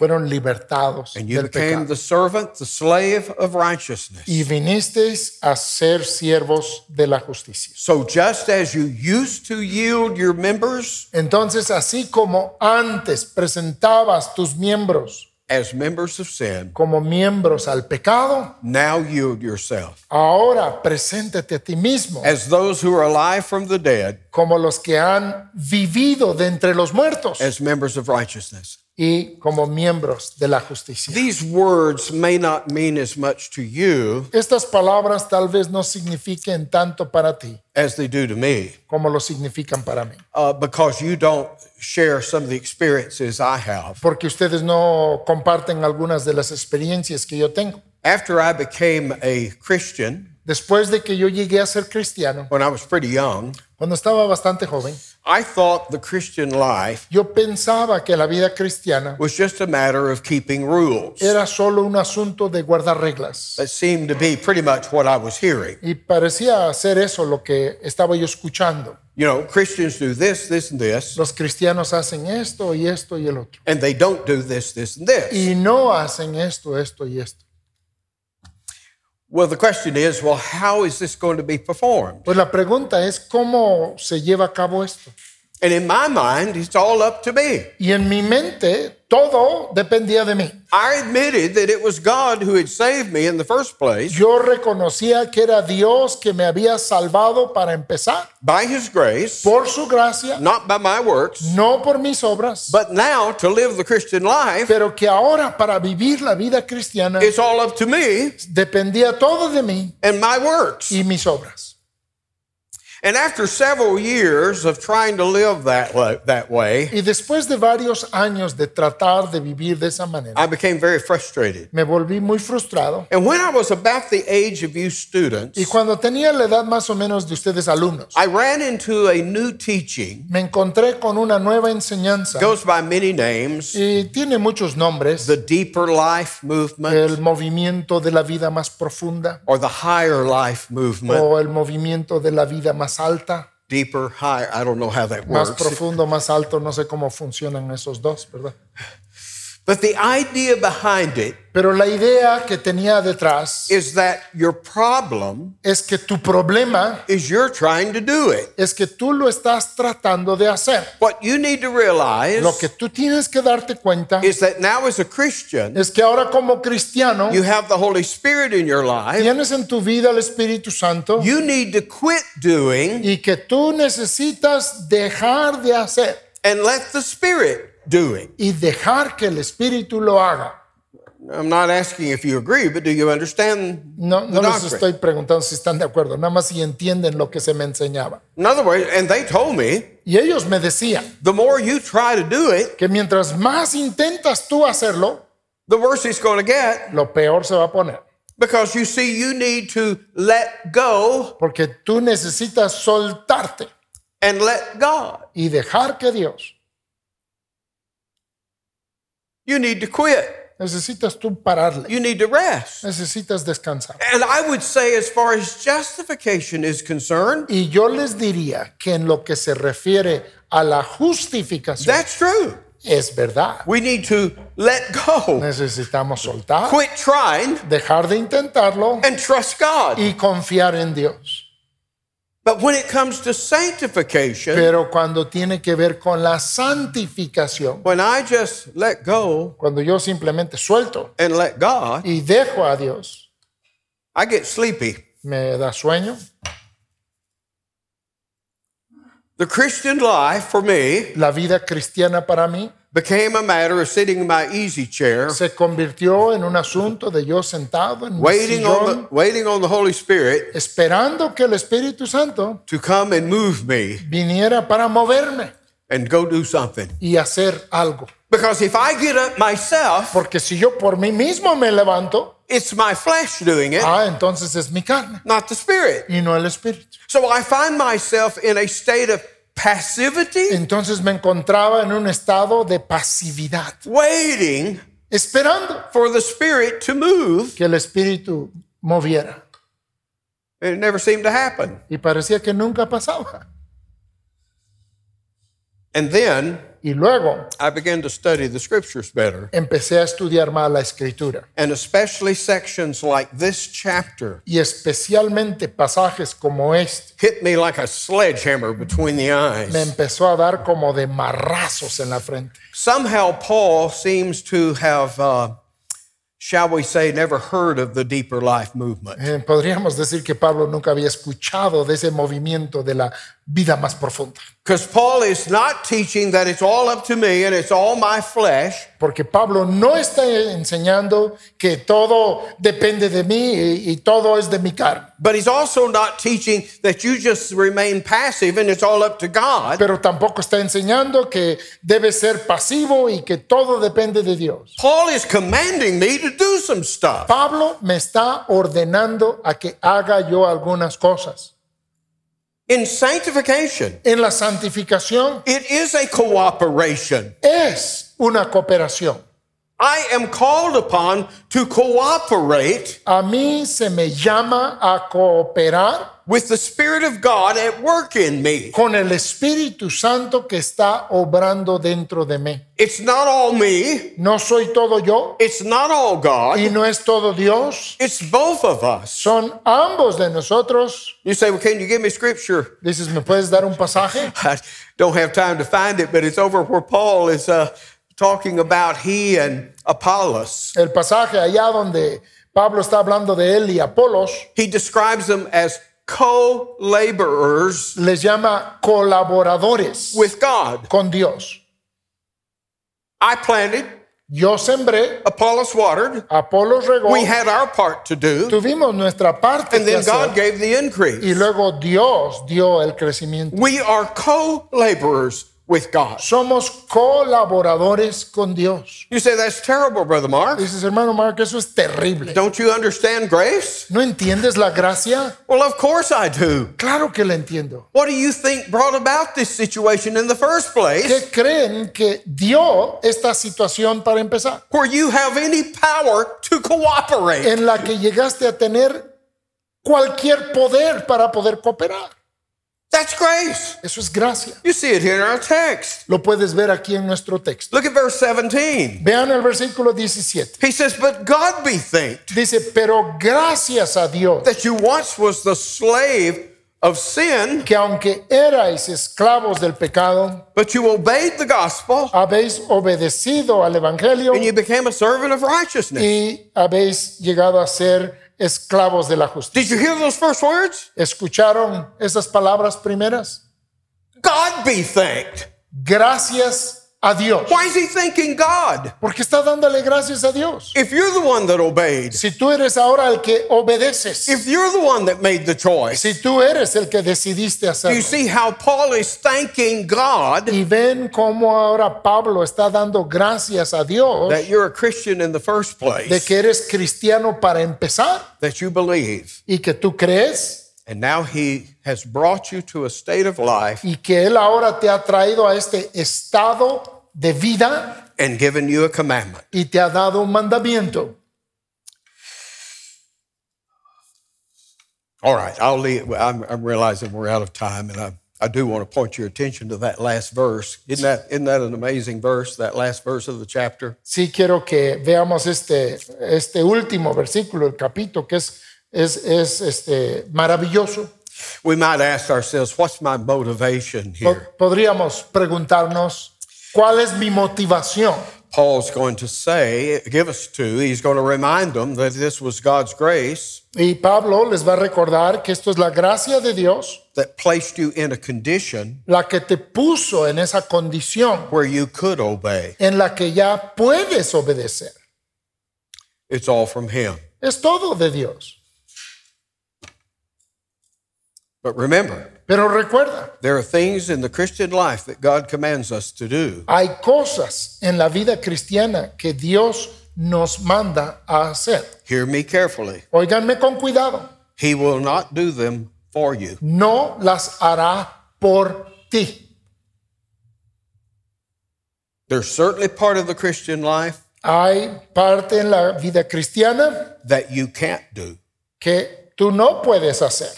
Fueron libertados And you del became pecado. the servant, the slave of righteousness. Y vinisteis a ser siervos de la justicia. So just as you used to yield your members Entonces, así como antes presentabas tus miembros as members of sin, como miembros al pecado, now yield yourself ahora preséntate a ti mismo as those who are alive from the dead, como los que han vivido de entre los muertos as members of righteousness. Y como miembros de la justicia. These words may not mean as much to you Estas palabras tal vez no signifiquen tanto para ti as they do to me, como lo significan para mí, uh, because you don't share some of the experiences I have. porque ustedes no comparten algunas de las experiencias que yo tengo. After I became a Christian, Después de que yo llegué a ser cristiano, when I was pretty young, cuando estaba bastante joven, I thought the Christian life Yo pensaba que la vida cristiana was just a matter of keeping rules. era solo un asunto de guardar reglas. That seemed to be pretty much what I was hearing. Y parecía ser eso lo que estaba yo escuchando. You know, Christians do this, this, and this, Los cristianos hacen esto y esto y el otro. and they don't do this, this, and this. Y no hacen esto, esto y esto. Well, the question is, well, how is this going to be performed? Pues la pregunta es cómo se lleva a cabo esto. And in my mind, it's all up to me. Y en mi mente todo dependía de mí. I admitted that it was God who had saved me in the first place Yo reconocía que era Dios que me había salvado para empezar, by His grace, por su gracia, not by my works. no por mis obras, But now to live the Christian life, pero que ahora para vivir la vida cristiana it's all up to me dependía todo de mí and my works. y mis obras. And after several years of trying to live that way, that way, Y después de varios años de tratar de vivir de esa manera, I became very frustrated. me volví muy frustrado. And when I was about the age of you students, Y cuando tenía la edad más o menos de ustedes alumnos, I ran into a new teaching. me encontré con una nueva enseñanza goes by many names. y tiene muchos nombres. The deeper life movement El movimiento de la vida más profunda or the higher life movement. o el movimiento de la vida más alta, Deeper, higher, I don't know how that más works. profundo, más alto, no sé cómo funcionan esos dos, ¿verdad? But the idea behind it Pero la idea que tenía detrás is that your problem es que tu problema is you're trying to do it. es que tú lo estás tratando de hacer. What you need to realize Lo que tú tienes que darte cuenta is that now as a Christian, es que ahora como cristiano you have the Holy Spirit in your life. tienes en tu vida el Espíritu Santo You need to quit doing y que tú necesitas dejar de hacer and let the Spirit do it. y dejar que el Espíritu lo haga. I'm not asking if you agree, but do you understand No, no les estoy preguntando si están de acuerdo, nada más si entienden lo que se me enseñaba. In other words, and they told me, Y ellos me decían the more you try to do it, que mientras más intentas tú hacerlo, the worse it's going to get lo peor se va a poner. because you see, you need to let go Porque tú necesitas soltarte and let God. y dejar que Dios. You need to quit. Necesitas tú pararle. You need to rest. Necesitas descansar. And I would say, as far as justification is concerned, Y yo les diría que en lo que se refiere a la justificación, that's true. es verdad. We need to let go, Necesitamos soltar, quit trying, dejar de intentarlo and trust God. y confiar en Dios. But when it comes to sanctification, Pero cuando tiene que ver con la santificación, when I just let go cuando yo simplemente suelto and let God, y dejo a Dios, I get sleepy. me da sueño. The Christian life for me La vida cristiana para mí became a matter of sitting in my easy chair, se convirtió en un asunto de yo sentado en mi waiting on sillón, the, waiting on the Holy Spirit esperando que el Espíritu Santo to come and move me viniera para moverme and go do something. y hacer algo. Because if I get up myself, Porque si yo por mí mismo me levanto, it's my flesh doing it, ah, entonces es mi carne not the Spirit. y no el Espíritu. So I find myself in a state of passivity, Entonces me encontraba en un estado de pasividad, waiting esperando for the Spirit to move. que el Espíritu moviera. It never seemed to happen. Y parecía que nunca pasaba. And then Y luego I began to study the scriptures better, empecé a estudiar más la escritura. and especially sections like this chapter Y especialmente pasajes como este hit me like a sledgehammer between the me eyes. empezó a dar como de marrazos en la frente. Somehow, Paul seems to have, uh, shall we say, never heard of the deeper life movement. Eh, podríamos decir que Pablo nunca había escuchado de ese movimiento de la vida más profunda. Because Paul is not teaching that it's all up to me and it's all my flesh. Porque Pablo no está enseñando que todo depende de mí y, y todo es de mi carne. But he's also not teaching that you just remain passive and it's all up to God. Pero tampoco está enseñando que debe ser pasivo y que todo depende de Dios. Paul is commanding me to do some stuff. Pablo me está ordenando a que haga yo algunas cosas. In sanctification, En la santificación it is a cooperation. es una cooperación. I am called upon to cooperate A mí se me llama a cooperar with the Spirit of God at work in me. con el Espíritu Santo que está obrando dentro de mí. It's not all me, No soy todo yo it's not all God, y no es todo Dios. it's both of us. Son ambos de nosotros. You say, Well, can you give me scripture? Dices, ¿me puedes dar un pasaje? <laughs> I don't have time to find it, but it's over where Paul is uh, talking about he and Apollos. El pasaje allá donde Pablo está hablando de él y Apolos He describes them as co laborers les llama colaboradores with God. con Dios. I planted, Yo sembré, Apollos watered. Apolos regó, We had our part to do, tuvimos nuestra parte and que then God gave the increase. y luego Dios dio el crecimiento. We are co laborers with God. Somos colaboradores con Dios. You say, That's terrible, Brother Mark. Dices, hermano Mark, eso es terrible. Don't you understand grace? ¿No entiendes la gracia? Well, of course I do. Claro que la entiendo. What do you think brought about this situation in the first place ¿Qué creen que dio esta situación para empezar? where you have any power to cooperate? En la que llegaste a tener cualquier poder para poder cooperar. That's grace. Eso es gracia. You see it here in our text. Lo puedes ver aquí en nuestro texto. Look at verse 17. Vean el versículo 17. He says, But God be thanked Dice, pero gracias a Dios that you once was the slave of sin, que aunque erais esclavos del pecado, but you obeyed the gospel habéis obedecido al Evangelio and you became a servant of righteousness. y habéis llegado a ser esclavos de la justicia. Did you hear those first words? ¿Escucharon esas palabras primeras? God be thanked. Gracias a Dios. Why is he thanking God? Porque está dándole gracias a Dios. If you're the one that obeyed, Si tú eres ahora el que obedeces, if you're the one that made the choice, si tú eres el que decidiste do you see how Paul is thanking God y ven cómo ahora Pablo está dando gracias a Dios that you're a Christian in the first place. de que eres cristiano para empezar that you believe. y que tú crees And now he has brought you to a state of life y que Él ahora te ha traído a este estado de vida and given you a commandment. y te ha dado un mandamiento. All right, I'll leave. I'm, I'm realizing we're out of time, and I, I do want to point your attention to that last verse. Isn't that, isn't that an amazing verse, that last verse of the chapter? Sí quiero que veamos este, este último versículo, el capítulo, que es, es, es este, maravilloso. We might ask ourselves, what's my motivation here? Podríamos preguntarnos, ¿cuál es mi motivación? Paul's going to say, give us to, he's going to remind them that this was God's grace Y Pablo les va a recordar que esto es la gracia de Dios, that placed you in a condition la que te puso en esa condición where you could obey. en la que ya puedes obedecer. It's all from Him. Es todo de Dios. But remember, Pero recuerda, there are things in the Christian life that God commands us to do. hay cosas en la vida cristiana que Dios nos manda a hacer. Hear me carefully. Óiganme con cuidado. He will not do them for you. no las hará por ti. There's certainly part of the Christian life Hay parte en la vida cristiana that you can't do. que tú no puedes hacer,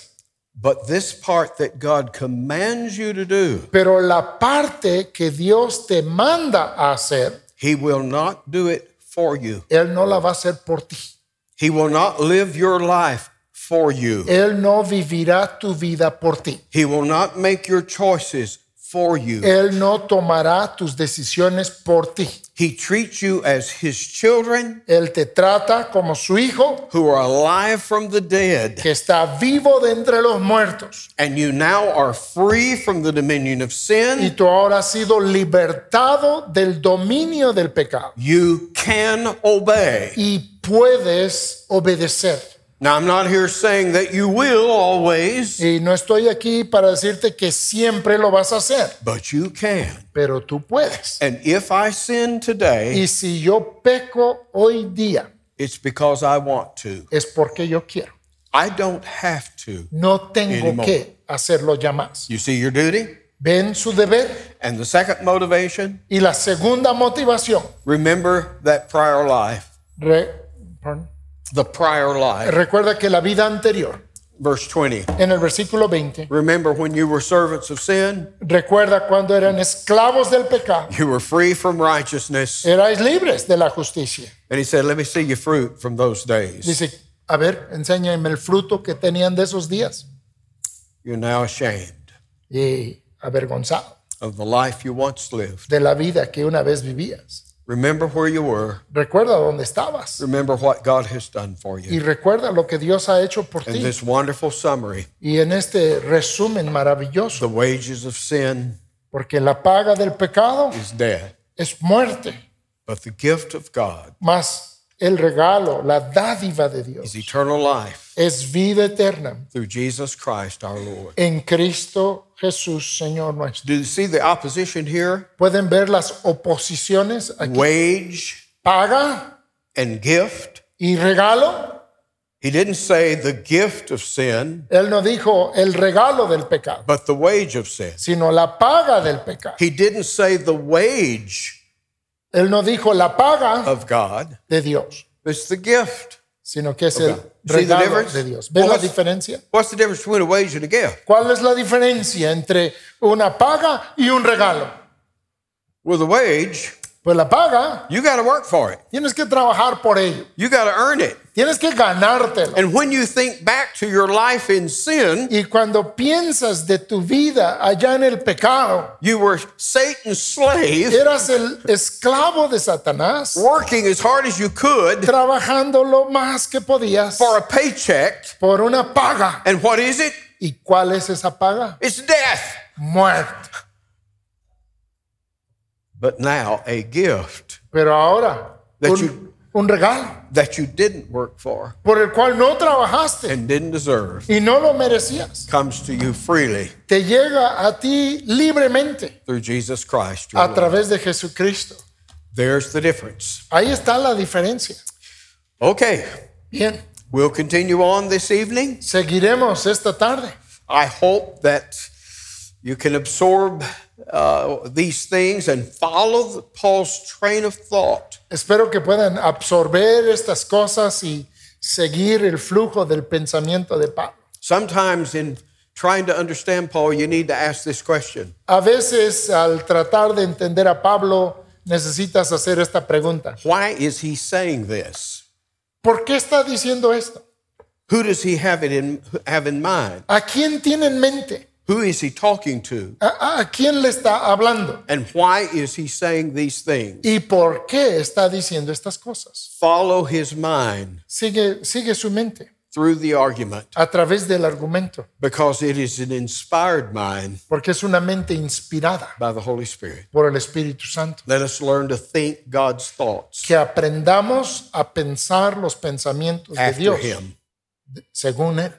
But this part that God commands you to do, pero la parte que Dios te manda a hacer, He will not do it for you. Él no la va a hacer por ti. He will not live your life for you. Él no vivirá tu vida por ti. He will not make your choices for you. Él no tomará tus decisiones por ti. He treats you as His children Él te trata como su hijo who are alive from the dead. que está vivo de entre los muertos. And you now are free from the dominion of Y sin. tú ahora has sido libertado del dominio del pecado. You can obey. y puedes obedecer. Now, I'm not here saying that you will always, Y no estoy aquí para decirte que siempre lo vas a hacer, but you can. pero tú puedes. And if I sin today, Y si yo peco hoy día, it's because I want to. es porque yo quiero. I don't have to. No tengo Anymore. que hacerlo ya más. You see your duty? Ven su deber. And the second motivation, Y la segunda motivación, remember that prior life. re- perdón. The prior life. recuerda que la vida anterior, Verse 20. en el versículo 20, Remember when you were servants of sin, recuerda cuando eran esclavos del pecado, you were free from righteousness. erais libres de la justicia. And he said, Let me see your fruit from those days. Dice, a ver, enséñame el fruto que tenían de esos días. You're now ashamed Y avergonzado of the life you once lived. de la vida que una vez vivías. Remember where you were. Recuerda dónde estabas. Remember what God has done for Y you. recuerda lo que Dios ha hecho por In ti. this wonderful summary, Y en este resumen maravilloso, the wages of sin porque la paga del pecado is death, es muerte, but the gift of God más el regalo, la dádiva de Dios, is eternal life es vida eterna through Jesus Christ our Lord. en Cristo Jesús, Señor nuestro. Do you see the opposition here? Pueden ver las oposiciones aquí. Wage Paga and gift. y regalo. He didn't say the gift of sin, Él no dijo el regalo del pecado, but the wage of sin. sino la paga del pecado. He didn't say the wage Él no dijo la paga of God, de Dios, it's the gift. sino que es el Okay. See the regalo difference? de Dios. ¿Ves la what's- diferencia? What's the difference between a wage and a gift? ¿Cuál es la diferencia entre una paga y un regalo? With a wage, Pues la paga, you got to work for it. tienes que trabajar por ello, You got to earn it. tienes que ganártelo. And when you think back to your life in sin, Y cuando piensas de tu vida allá en el pecado, you were Satan's slave, eras el esclavo de Satanás, working as hard as you could trabajando lo más que podías for a paycheck. por una paga. And what is it? ¿Y cuál es esa paga? It's death. Muerte. But now a gift Pero ahora, That un, you- un regalo that you didn't work for por el cual no trabajaste and didn't deserve y no lo merecías, comes to you freely te llega a ti libremente through Jesus Christ. a Lord. través de Jesucristo. There's the difference. Ahí está la diferencia. Okay, Bien, we'll continue on this evening. seguiremos esta tarde. I hope that you can absorb uh, these things and follow Paul's train of thought. Espero que puedan absorber estas cosas y seguir el flujo del pensamiento de Pablo. Sometimes, in trying to understand Paul, you need to ask this question A veces al tratar de entender a Pablo necesitas hacer esta pregunta. Why is he saying this? ¿Por qué está diciendo esto? Who does he have, it in, have in mind? ¿A quién tiene en mente? Who is he talking to? ¿A, a quién le está hablando? And why is he saying these things? ¿Y por qué está diciendo estas cosas? Follow his mind Sigue, sigue su mente through the argument a través del argumento, because it is an inspired mind porque es una mente inspirada by the Holy Spirit. por el Espíritu Santo. Let us learn to think God's thoughts Que aprendamos a pensar los pensamientos de after Dios him. según Él.